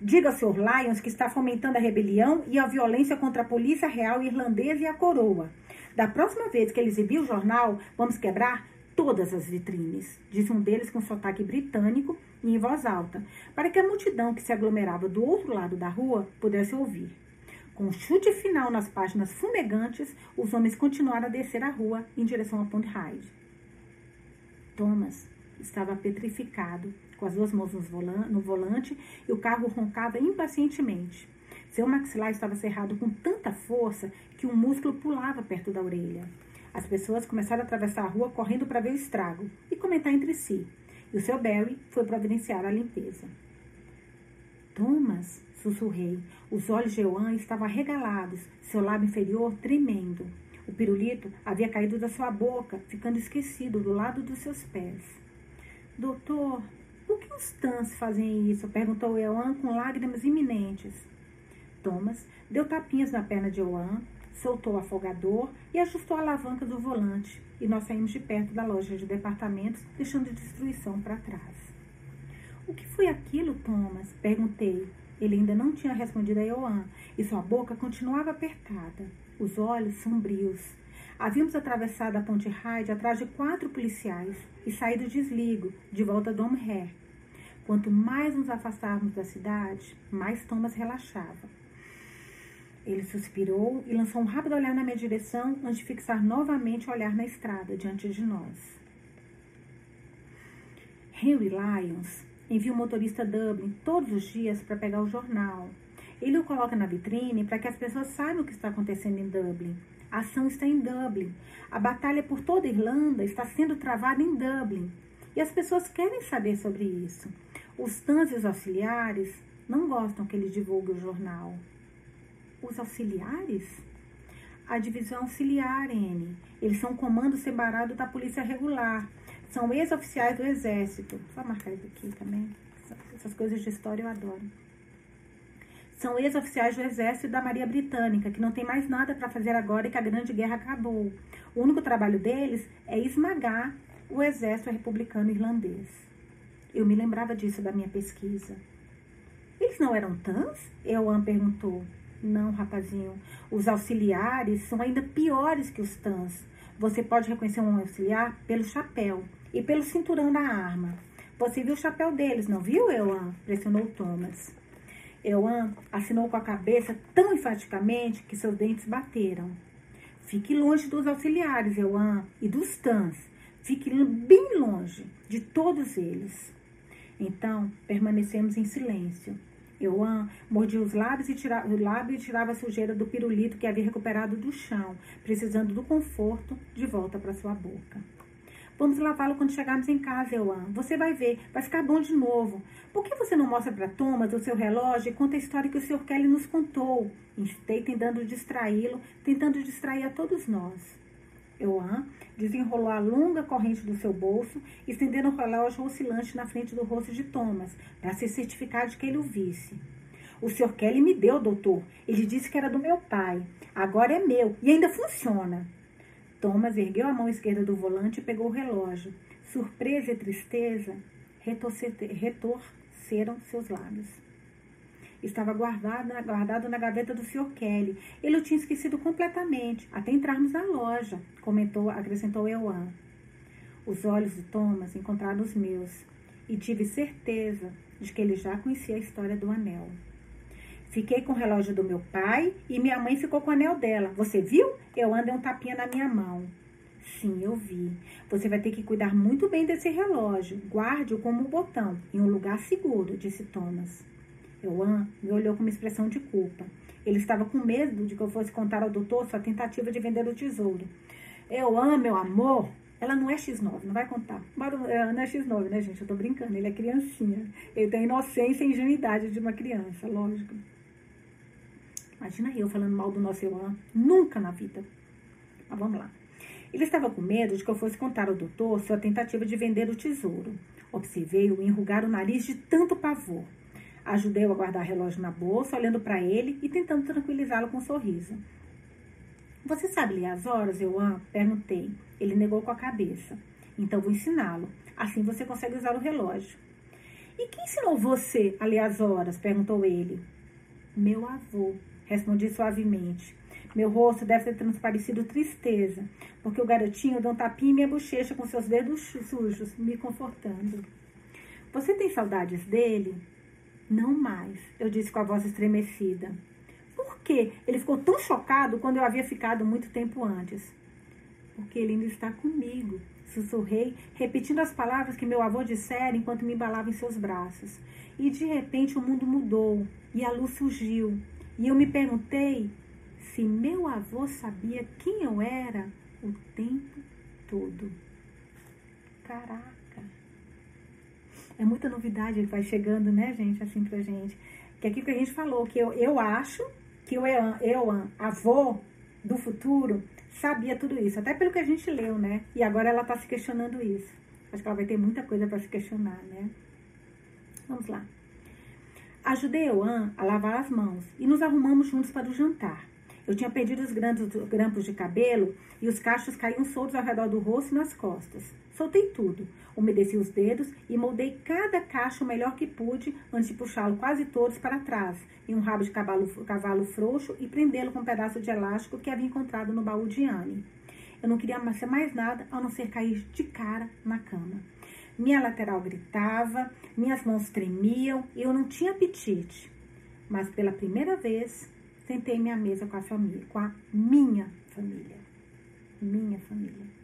Diga ao Sr. Lyons que está fomentando a rebelião e a violência contra a polícia real irlandesa e a coroa. Da próxima vez que ele exibir o jornal, vamos quebrar todas as vitrines, disse um deles com sotaque britânico e em voz alta, para que a multidão que se aglomerava do outro lado da rua pudesse ouvir. Com um chute final nas páginas fumegantes, os homens continuaram a descer a rua em direção a Pond Hyde. Thomas estava petrificado, com as duas mãos no volante e o carro roncava impacientemente. Seu maxilar estava cerrado com tanta força que um músculo pulava perto da orelha. As pessoas começaram a atravessar a rua correndo para ver o estrago e comentar entre si. E o seu Barry foi providenciar a limpeza. Thomas, sussurrei. Os olhos de Joan estavam arregalados, seu lábio inferior tremendo. O pirulito havia caído da sua boca, ficando esquecido do lado dos seus pés. Doutor, por que os Tans fazem isso? Perguntou Euan com lágrimas iminentes. Thomas deu tapinhas na perna de Euan, soltou o afogador e ajustou a alavanca do volante. E nós saímos de perto da loja de departamentos, deixando destruição para trás. O que foi aquilo, Thomas? Perguntei. Ele ainda não tinha respondido a Ioan e sua boca continuava apertada, os olhos sombrios. Havíamos atravessado a ponte Hyde atrás de quatro policiais e saído desligo, de volta a Domher. Quanto mais nos afastávamos da cidade, mais Thomas relaxava. Ele suspirou e lançou um rápido olhar na minha direção antes de fixar novamente o olhar na estrada diante de nós. Henry Lyons envia o motorista Dublin todos os dias para pegar o jornal. Ele o coloca na vitrine para que as pessoas saibam o que está acontecendo em Dublin. A ação está em Dublin. A batalha por toda a Irlanda está sendo travada em Dublin. E as pessoas querem saber sobre isso. Os TANs e os auxiliares não gostam que ele divulgue o jornal. Os auxiliares? A divisão auxiliar, N. Eles são um comando separado da polícia regular. São ex-oficiais do exército. Só marcar isso aqui também. Essas coisas de história eu adoro são ex-oficiais do Exército da Maria Britânica, que não tem mais nada para fazer agora e que a Grande Guerra acabou. O único trabalho deles é esmagar o Exército Republicano Irlandês. Eu me lembrava disso da minha pesquisa. Eles não eram tãs? Euan perguntou. Não, rapazinho. Os auxiliares são ainda piores que os tãs. Você pode reconhecer um auxiliar pelo chapéu e pelo cinturão da arma. Você viu o chapéu deles, não viu, Euan? Pressionou Thomas. Euan assinou com a cabeça tão enfaticamente que seus dentes bateram. Fique longe dos auxiliares, Euan, e dos tans. Fique bem longe de todos eles. Então, permanecemos em silêncio. Euan mordia os lábios e tirava, o lábio e tirava a sujeira do pirulito que havia recuperado do chão, precisando do conforto de volta para sua boca. Vamos lavá-lo quando chegarmos em casa, Euan. Você vai ver, vai ficar bom de novo. Por que você não mostra para Thomas o seu relógio e conta a história que o Sr. Kelly nos contou? Instei tentando distraí-lo, tentando distrair a todos nós. Euan desenrolou a longa corrente do seu bolso, estendendo o relógio oscilante na frente do rosto de Thomas, para se certificar de que ele o visse. O Sr. Kelly me deu, doutor. Ele disse que era do meu pai. Agora é meu e ainda funciona. Thomas ergueu a mão esquerda do volante e pegou o relógio. Surpresa e tristeza retorceram seus lábios. Estava guardado, guardado na gaveta do Sr. Kelly. Ele o tinha esquecido completamente, até entrarmos na loja, comentou, acrescentou Euan. Os olhos de Thomas encontraram os meus, e tive certeza de que ele já conhecia a história do anel. Fiquei com o relógio do meu pai e minha mãe ficou com o anel dela. Você viu? Eu ando um tapinha na minha mão. Sim, eu vi. Você vai ter que cuidar muito bem desse relógio. Guarde-o como um botão, em um lugar seguro, disse Thomas. Euan me olhou com uma expressão de culpa. Ele estava com medo de que eu fosse contar ao doutor sua tentativa de vender o tesouro. Euan, meu amor, ela não é X9, não vai contar. Ela não é X9, né, gente? Eu tô brincando, ele é criancinha. Ele tem a inocência e ingenuidade de uma criança, lógico. Imagina eu falando mal do nosso Euan. Nunca na vida. Mas vamos lá. Ele estava com medo de que eu fosse contar ao doutor sua tentativa de vender o tesouro. Observei-o enrugar o nariz de tanto pavor. Ajudei-o a guardar o relógio na bolsa, olhando para ele e tentando tranquilizá-lo com um sorriso. Você sabe ler as horas, Euan? Perguntei. Ele negou com a cabeça. Então vou ensiná-lo. Assim você consegue usar o relógio. E quem ensinou você a ler as horas? Perguntou ele. Meu avô, respondi suavemente. Meu rosto deve ter transparecido tristeza, porque o garotinho deu um tapinha em minha bochecha com seus dedos sujos, me confortando. Você tem saudades dele? Não mais, eu disse com a voz estremecida. Por quê? Ele ficou tão chocado quando eu havia ficado muito tempo antes. Porque ele ainda está comigo, sussurrei, repetindo as palavras que meu avô dissera enquanto me embalava em seus braços. E de repente o mundo mudou e a luz surgiu. E eu me perguntei se meu avô sabia quem eu era o tempo todo. Caraca! É muita novidade que vai chegando, né, gente, assim pra gente. Que é aquilo que a gente falou, que eu, eu acho que o Ean, Ean, avô do futuro, sabia tudo isso. Até pelo que a gente leu, né? E agora ela tá se questionando isso. Acho que ela vai ter muita coisa para se questionar, né? Vamos lá. Ajudei Ean a lavar as mãos e nos arrumamos juntos para o jantar. Eu tinha perdido os grampos de cabelo e os cachos caíam soltos ao redor do rosto e nas costas. Soltei tudo, umedeci os dedos e moldei cada cacho o melhor que pude antes de puxá-lo quase todos para trás, em um rabo de cavalo, cavalo frouxo e prendê-lo com um pedaço de elástico que havia encontrado no baú de Anne. Eu não queria ser mais nada a não ser cair de cara na cama. Minha lateral gritava, minhas mãos tremiam e eu não tinha apetite. Mas pela primeira vez sentei minha mesa com a família, com a minha família. Minha família.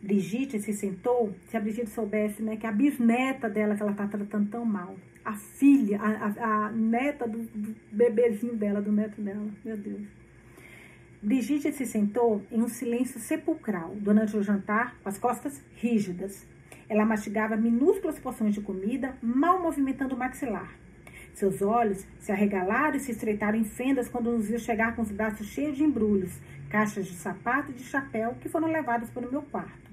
Brigitte se sentou, se a Brigitte soubesse, né, que a bisneta dela que ela tá tratando tão mal, a filha, a, a, a neta do, do, bebezinho dela, do neto dela, meu Deus. Brigitte se sentou em um silêncio sepulcral durante o jantar, com as costas rígidas. Ela mastigava minúsculas porções de comida, mal movimentando o maxilar. Seus olhos se arregalaram e se estreitaram em fendas quando nos viu chegar com os braços cheios de embrulhos, caixas de sapato e de chapéu que foram levados para o meu quarto.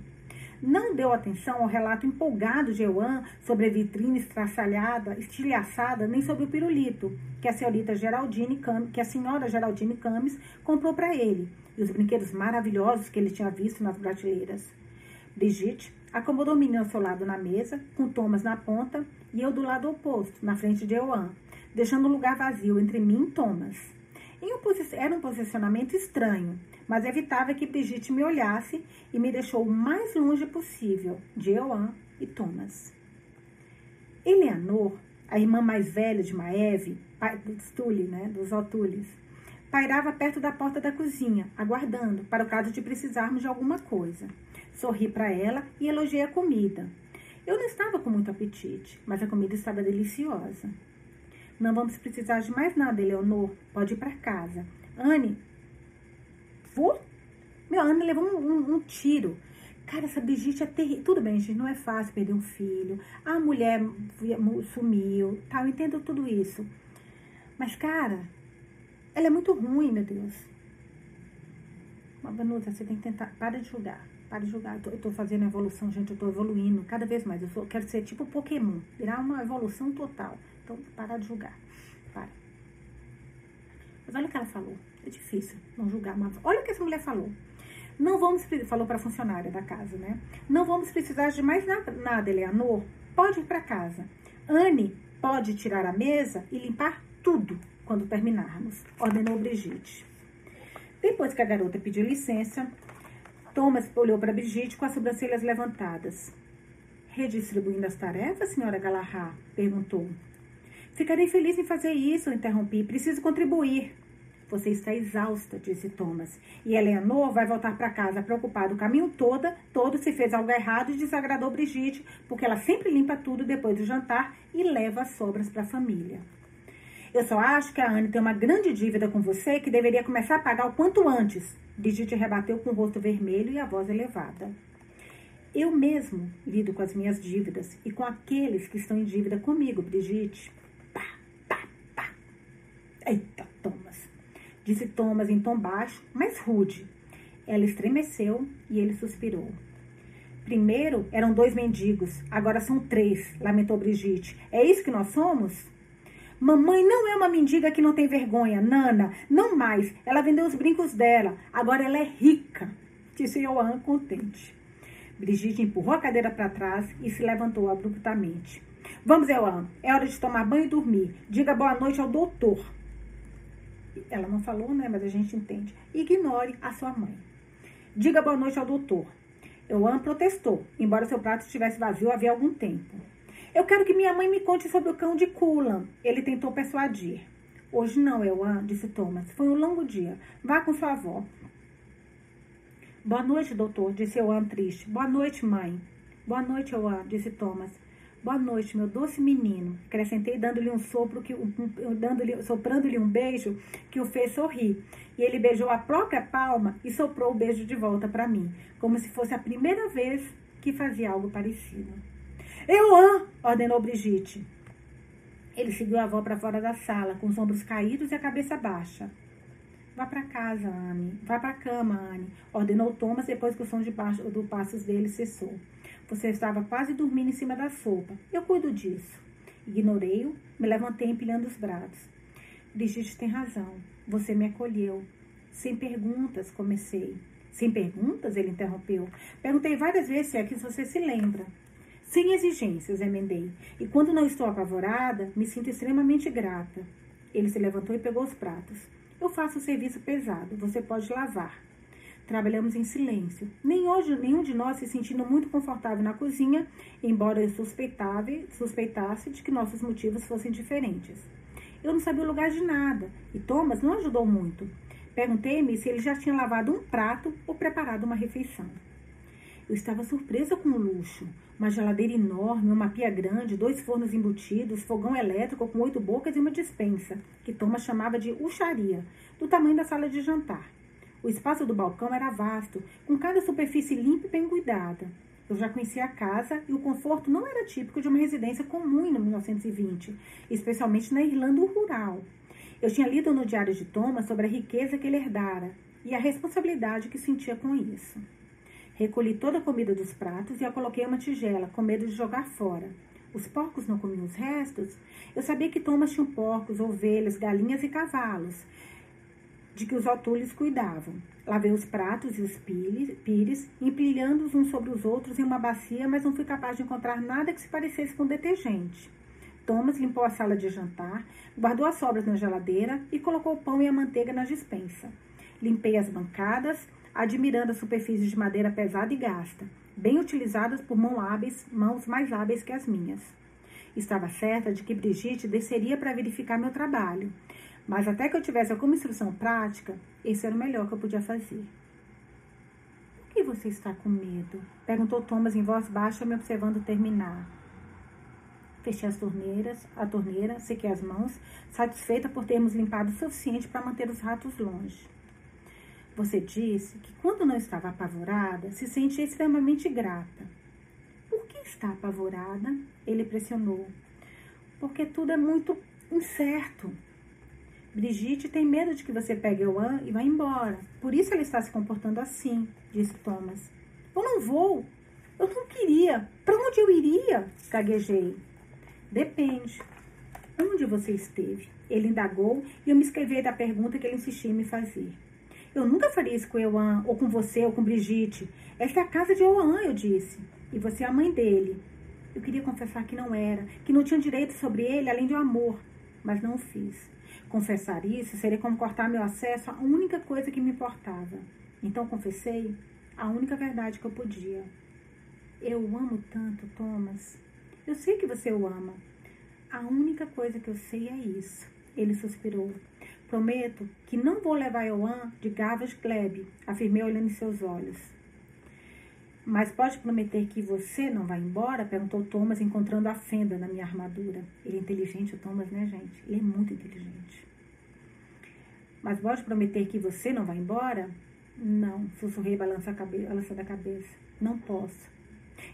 Não deu atenção ao relato empolgado de Euan sobre a vitrine estraçalhada, estilhaçada, nem sobre o pirulito que a senhorita Geraldine Camis, que a senhora Geraldine Camis comprou para ele, e os brinquedos maravilhosos que ele tinha visto nas prateleiras. Brigitte acomodou o menino ao seu lado na mesa, com Thomas na ponta e eu do lado oposto, na frente de Euan, deixando um lugar vazio entre mim e Thomas. Um era um posicionamento estranho, mas evitava que Brigitte me olhasse e me deixou o mais longe possível de Euan e Thomas. Eleanor, a irmã mais velha de Maeve, dos Tully, né, dos pairava perto da porta da cozinha, aguardando para o caso de precisarmos de alguma coisa. Sorri para ela e elogiei a comida. Eu não estava com muito apetite, mas a comida estava deliciosa. Não vamos precisar de mais nada, Eleonor. Pode ir para casa. Anne, vou? Meu, Anne levou um, um, um tiro. Cara, essa Brigitte é terrível. Tudo bem, gente, não é fácil perder um filho. A mulher sumiu, tal, eu entendo tudo isso. Mas, cara, ela é muito ruim, meu Deus. Mas, Vanusa, você tem que tentar. Para de julgar. Para de julgar. Eu tô fazendo evolução, gente. Eu tô evoluindo cada vez mais. Eu sou, quero ser tipo Pokémon. Virar uma evolução total. Então, para de julgar. Para. Mas olha o que ela falou. É difícil não julgar. Mas olha o que essa mulher falou. Não vamos, falou para a funcionária da casa, né? Não vamos precisar de mais nada, nada Eleanor. Pode ir para casa. Anne pode tirar a mesa e limpar tudo quando terminarmos, ordenou Brigitte. Depois que a garota pediu licença, Thomas olhou para Brigitte com as sobrancelhas levantadas. Redistribuindo as tarefas, senhora Galahad? perguntou. Ficarei feliz em fazer isso, interrompi. Preciso contribuir. Você está exausta, disse Thomas. E Eleanor vai voltar para casa preocupada o caminho todo, todo se fez algo errado e desagradou Brigitte, porque ela sempre limpa tudo depois do jantar e leva as sobras para a família. Eu só acho que a Anne tem uma grande dívida com você que deveria começar a pagar o quanto antes. Brigitte rebateu com o rosto vermelho e a voz elevada. Eu mesmo lido com as minhas dívidas e com aqueles que estão em dívida comigo, Brigitte. Pá, pá, pá. Eita, Thomas disse Thomas em tom baixo, mas rude. Ela estremeceu e ele suspirou. Primeiro eram dois mendigos, agora são três, lamentou Brigitte. É isso que nós somos? Mamãe não é uma mendiga que não tem vergonha, Nana, não mais. Ela vendeu os brincos dela, agora ela é rica, disse Johan contente. Brigitte empurrou a cadeira para trás e se levantou abruptamente. Vamos, Johan, é hora de tomar banho e dormir. Diga boa noite ao doutor ela não falou, né, mas a gente entende. Ignore a sua mãe. Diga boa noite ao doutor. Euan protestou, embora seu prato estivesse vazio havia algum tempo. Eu quero que minha mãe me conte sobre o cão de Cullen. Ele tentou persuadir. Hoje não, Euan, disse Thomas. Foi um longo dia. Vá com sua avó. Boa noite, doutor, disse Euan triste. Boa noite, mãe. Boa noite, Euan, disse Thomas. Boa noite, meu doce menino. Acrescentei dando-lhe um sopro, que, um, dando soprando-lhe um beijo que o fez sorrir. E ele beijou a própria palma e soprou o beijo de volta para mim, como se fosse a primeira vez que fazia algo parecido. Eu amo, ordenou Brigitte. Ele seguiu a avó para fora da sala, com os ombros caídos e a cabeça baixa. Vá para casa, Anne. Vá para a cama, Anne, ordenou Thomas depois que o som de baixo, do passos dele cessou. Você estava quase dormindo em cima da sopa. Eu cuido disso. Ignorei-o, me levantei empilhando os braços. Brigitte tem razão. Você me acolheu. Sem perguntas, comecei. Sem perguntas? Ele interrompeu. Perguntei várias vezes se é que você se lembra. Sem exigências, emendei. E quando não estou apavorada, me sinto extremamente grata. Ele se levantou e pegou os pratos. Eu faço o serviço pesado. Você pode lavar. Trabalhamos em silêncio. Nem hoje, nenhum de nós se sentindo muito confortável na cozinha, embora eu suspeitasse de que nossos motivos fossem diferentes. Eu não sabia o lugar de nada e Thomas não ajudou muito. Perguntei-me se ele já tinha lavado um prato ou preparado uma refeição. Eu estava surpresa com o luxo. Uma geladeira enorme, uma pia grande, dois fornos embutidos, fogão elétrico com oito bocas e uma dispensa, que Thomas chamava de ucharia, do tamanho da sala de jantar. O espaço do balcão era vasto, com cada superfície limpa e bem cuidada. Eu já conhecia a casa e o conforto não era típico de uma residência comum em 1920, especialmente na Irlanda rural. Eu tinha lido no diário de Thomas sobre a riqueza que ele herdara e a responsabilidade que sentia com isso. Recolhi toda a comida dos pratos e a coloquei em uma tigela, com medo de jogar fora. Os porcos não comiam os restos? Eu sabia que Thomas tinha porcos, ovelhas, galinhas e cavalos, de que os autores cuidavam. Lavei os pratos e os pires, empilhando-os uns sobre os outros em uma bacia, mas não fui capaz de encontrar nada que se parecesse com detergente. Thomas limpou a sala de jantar, guardou as sobras na geladeira e colocou o pão e a manteiga na dispensa. Limpei as bancadas, admirando a superfície de madeira pesada e gasta, bem utilizadas por mãos hábeis, mãos mais hábeis que as minhas. Estava certa de que Brigitte desceria para verificar meu trabalho. Mas até que eu tivesse alguma instrução prática, esse era o melhor que eu podia fazer. Por que você está com medo? Perguntou Thomas em voz baixa, me observando terminar. Fechei as torneiras, a torneira, sequei as mãos, satisfeita por termos limpado o suficiente para manter os ratos longe. Você disse que quando não estava apavorada, se sentia extremamente grata. Por que está apavorada? Ele pressionou. Porque tudo é muito incerto. Brigitte tem medo de que você pegue o An e vá embora. Por isso ela está se comportando assim, disse Thomas. Eu não vou. Eu não queria. Para onde eu iria? Gaguejei. Depende. Onde você esteve? Ele indagou e eu me escrevi da pergunta que ele insistia em me fazer. Eu nunca faria isso com Euan, ou com você, ou com Brigitte. Esta é a casa de Euan, eu disse. E você é a mãe dele. Eu queria confessar que não era, que não tinha direito sobre ele além de um amor, mas não o fiz. Confessar isso seria como cortar meu acesso à única coisa que me importava. Então confessei a única verdade que eu podia. Eu o amo tanto, Thomas. Eu sei que você o ama. A única coisa que eu sei é isso. Ele suspirou. Prometo que não vou levar Ioan de Gavas Gleb, afirmei olhando em seus olhos. Mas pode prometer que você não vai embora? Perguntou Thomas, encontrando a fenda na minha armadura. Ele é inteligente, o Thomas, né, gente? Ele é muito inteligente. Mas pode prometer que você não vai embora? Não, sussurrei balançando a cabeça. Não posso.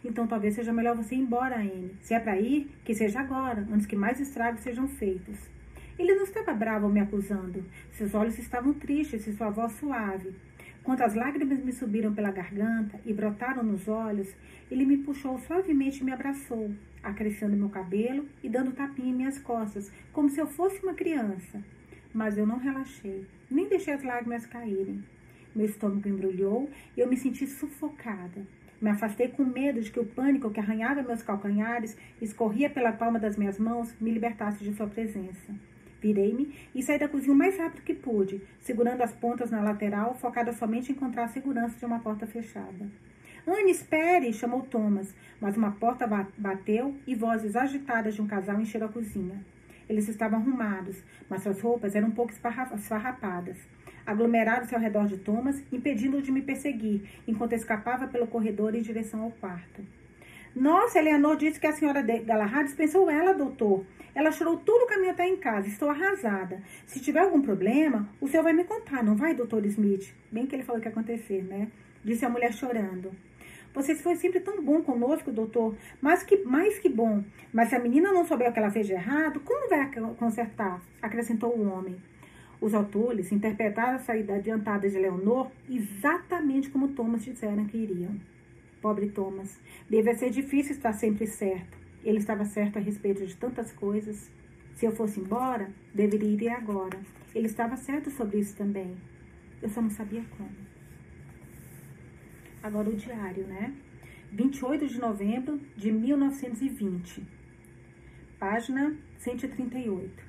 Então talvez seja melhor você ir embora, Anne. Se é para ir, que seja agora, antes que mais estragos sejam feitos. Ele não estava bravo me acusando. Seus olhos estavam tristes e sua voz suave. Quando as lágrimas me subiram pela garganta e brotaram nos olhos, ele me puxou suavemente e me abraçou, acariciando meu cabelo e dando tapinha em minhas costas, como se eu fosse uma criança. Mas eu não relaxei, nem deixei as lágrimas caírem. Meu estômago embrulhou e eu me senti sufocada. Me afastei com medo de que o pânico que arranhava meus calcanhares, escorria pela palma das minhas mãos, me libertasse de sua presença. Virei-me e saí da cozinha o mais rápido que pude, segurando as pontas na lateral, focada somente em encontrar a segurança de uma porta fechada. Anne, espere! chamou Thomas, mas uma porta bateu e vozes agitadas de um casal encheram a cozinha. Eles estavam arrumados, mas suas roupas eram um pouco esfarrapadas. Aglomeraram-se ao redor de Thomas, impedindo-o de me perseguir, enquanto escapava pelo corredor em direção ao quarto. Nossa, Eleanor disse que a senhora Galahad dispensou ela, doutor. Ela chorou todo o caminho até em casa. Estou arrasada. Se tiver algum problema, o senhor vai me contar, não vai, doutor Smith? Bem que ele falou que ia acontecer, né? Disse a mulher chorando. Você foi sempre tão bom conosco, doutor. Mas que, mais que bom. Mas se a menina não souber o que ela fez de errado, como vai consertar? Acrescentou o homem. Os autores interpretaram a saída adiantada de Leonor exatamente como Thomas disseram que iriam. Pobre Thomas. Deve ser difícil estar sempre certo. Ele estava certo a respeito de tantas coisas. Se eu fosse embora, deveria ir agora. Ele estava certo sobre isso também. Eu só não sabia como. Agora o diário, né? 28 de novembro de 1920. Página 138.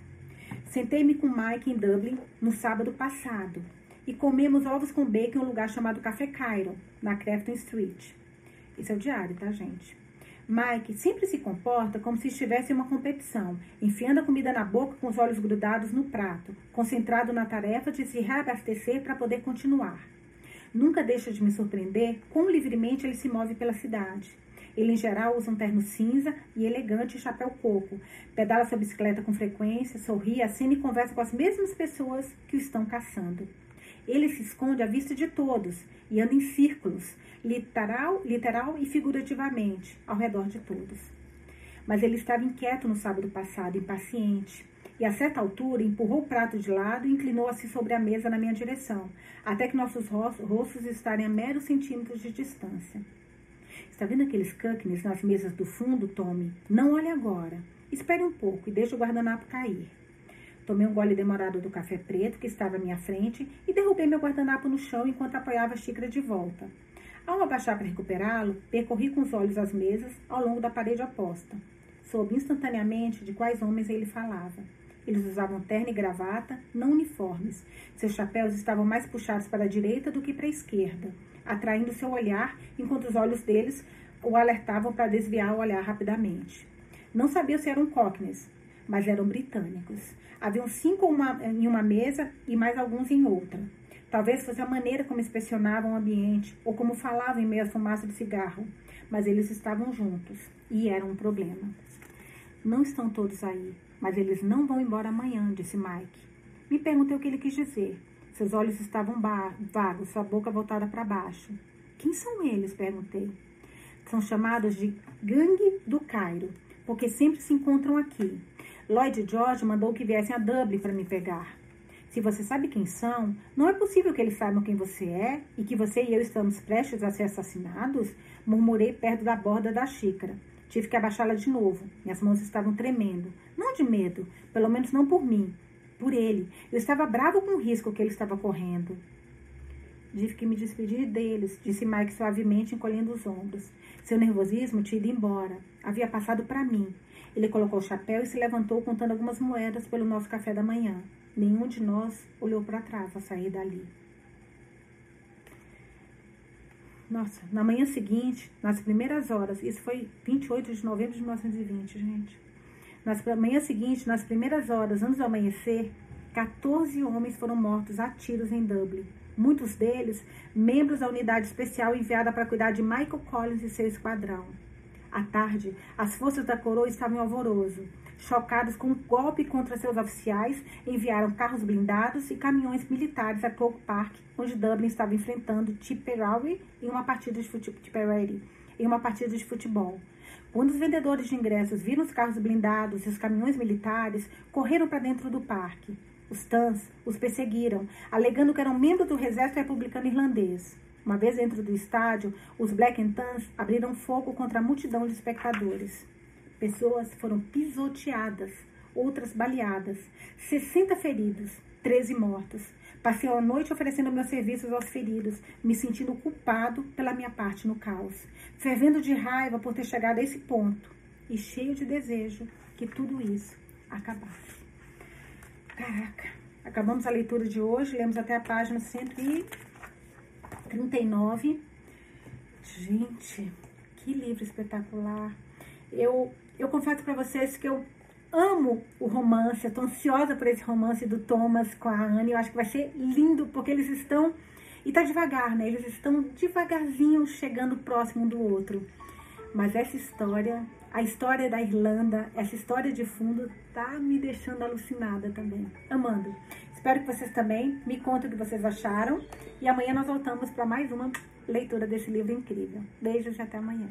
Sentei-me com Mike em Dublin no sábado passado e comemos ovos com bacon em um lugar chamado Café Cairo, na Crefton Street. Esse é o diário, tá, gente? Mike sempre se comporta como se estivesse em uma competição, enfiando a comida na boca com os olhos grudados no prato, concentrado na tarefa de se reabastecer para poder continuar. Nunca deixa de me surpreender quão livremente ele se move pela cidade. Ele, em geral, usa um terno cinza e elegante chapéu coco. Pedala sua bicicleta com frequência, sorri, acena e conversa com as mesmas pessoas que o estão caçando. Ele se esconde à vista de todos e anda em círculos, literal, literal e figurativamente, ao redor de todos. Mas ele estava inquieto no sábado passado, impaciente, e a certa altura empurrou o prato de lado e inclinou-se sobre a mesa na minha direção, até que nossos rostos estarem a meros centímetros de distância. Está vendo aqueles cúquenes nas mesas do fundo, Tommy? Não olhe agora. Espere um pouco e deixe o guardanapo cair. Tomei um gole demorado do café preto que estava à minha frente e derrubei meu guardanapo no chão enquanto apoiava a xícara de volta. Ao abaixar para recuperá-lo, percorri com os olhos as mesas ao longo da parede oposta. Soube instantaneamente de quais homens ele falava. Eles usavam terno e gravata, não uniformes. Seus chapéus estavam mais puxados para a direita do que para a esquerda, atraindo seu olhar, enquanto os olhos deles o alertavam para desviar o olhar rapidamente. Não sabia se eram cockneys, mas eram britânicos. Haviam cinco em uma mesa e mais alguns em outra. Talvez fosse a maneira como inspecionavam o ambiente ou como falavam em meio à fumaça do cigarro, mas eles estavam juntos e era um problema. Não estão todos aí, mas eles não vão embora amanhã, disse Mike. Me perguntei o que ele quis dizer. Seus olhos estavam vagos, sua boca voltada para baixo. Quem são eles? perguntei. São chamados de Gangue do Cairo, porque sempre se encontram aqui. Lloyd George mandou que viessem a Dublin para me pegar. Se você sabe quem são, não é possível que eles saibam quem você é e que você e eu estamos prestes a ser assassinados? Murmurei perto da borda da xícara. Tive que abaixá-la de novo. Minhas mãos estavam tremendo. Não de medo, pelo menos não por mim, por ele. Eu estava bravo com o risco que ele estava correndo. tive que me despedir deles, disse Mike suavemente, encolhendo os ombros. Seu nervosismo tinha ido embora. Havia passado para mim. Ele colocou o chapéu e se levantou contando algumas moedas pelo nosso café da manhã. Nenhum de nós olhou para trás ao sair dali. Nossa, na manhã seguinte, nas primeiras horas, isso foi 28 de novembro de 1920, gente. Nas manhã seguinte, nas primeiras horas, antes do amanhecer, 14 homens foram mortos a tiros em Dublin. Muitos deles, membros da unidade especial enviada para cuidar de Michael Collins e seu esquadrão. À tarde, as forças da coroa estavam em alvoroço. Chocados com um golpe contra seus oficiais, enviaram carros blindados e caminhões militares a Croke Park, onde Dublin estava enfrentando Tipperary em uma partida de futebol. Em uma partida de futebol. Quando os vendedores de ingressos viram os carros blindados e os caminhões militares, correram para dentro do parque. Os Tans os perseguiram, alegando que eram membros do exército republicano irlandês. Uma vez dentro do estádio, os Black and Tans abriram fogo contra a multidão de espectadores. Pessoas foram pisoteadas, outras baleadas, 60 feridos, 13 mortos. Passei a noite oferecendo meus serviços aos feridos, me sentindo culpado pela minha parte no caos, fervendo de raiva por ter chegado a esse ponto e cheio de desejo que tudo isso acabasse. Caraca, acabamos a leitura de hoje, lemos até a página 139. Gente, que livro espetacular. Eu eu confesso para vocês que eu amo o romance, eu tô ansiosa por esse romance do Thomas com a Anne, eu acho que vai ser lindo, porque eles estão, e tá devagar, né, eles estão devagarzinho chegando próximo do outro. Mas essa história, a história da Irlanda, essa história de fundo, tá me deixando alucinada também, amando. Espero que vocês também me contem o que vocês acharam, e amanhã nós voltamos para mais uma leitura desse livro incrível. Beijos e até amanhã.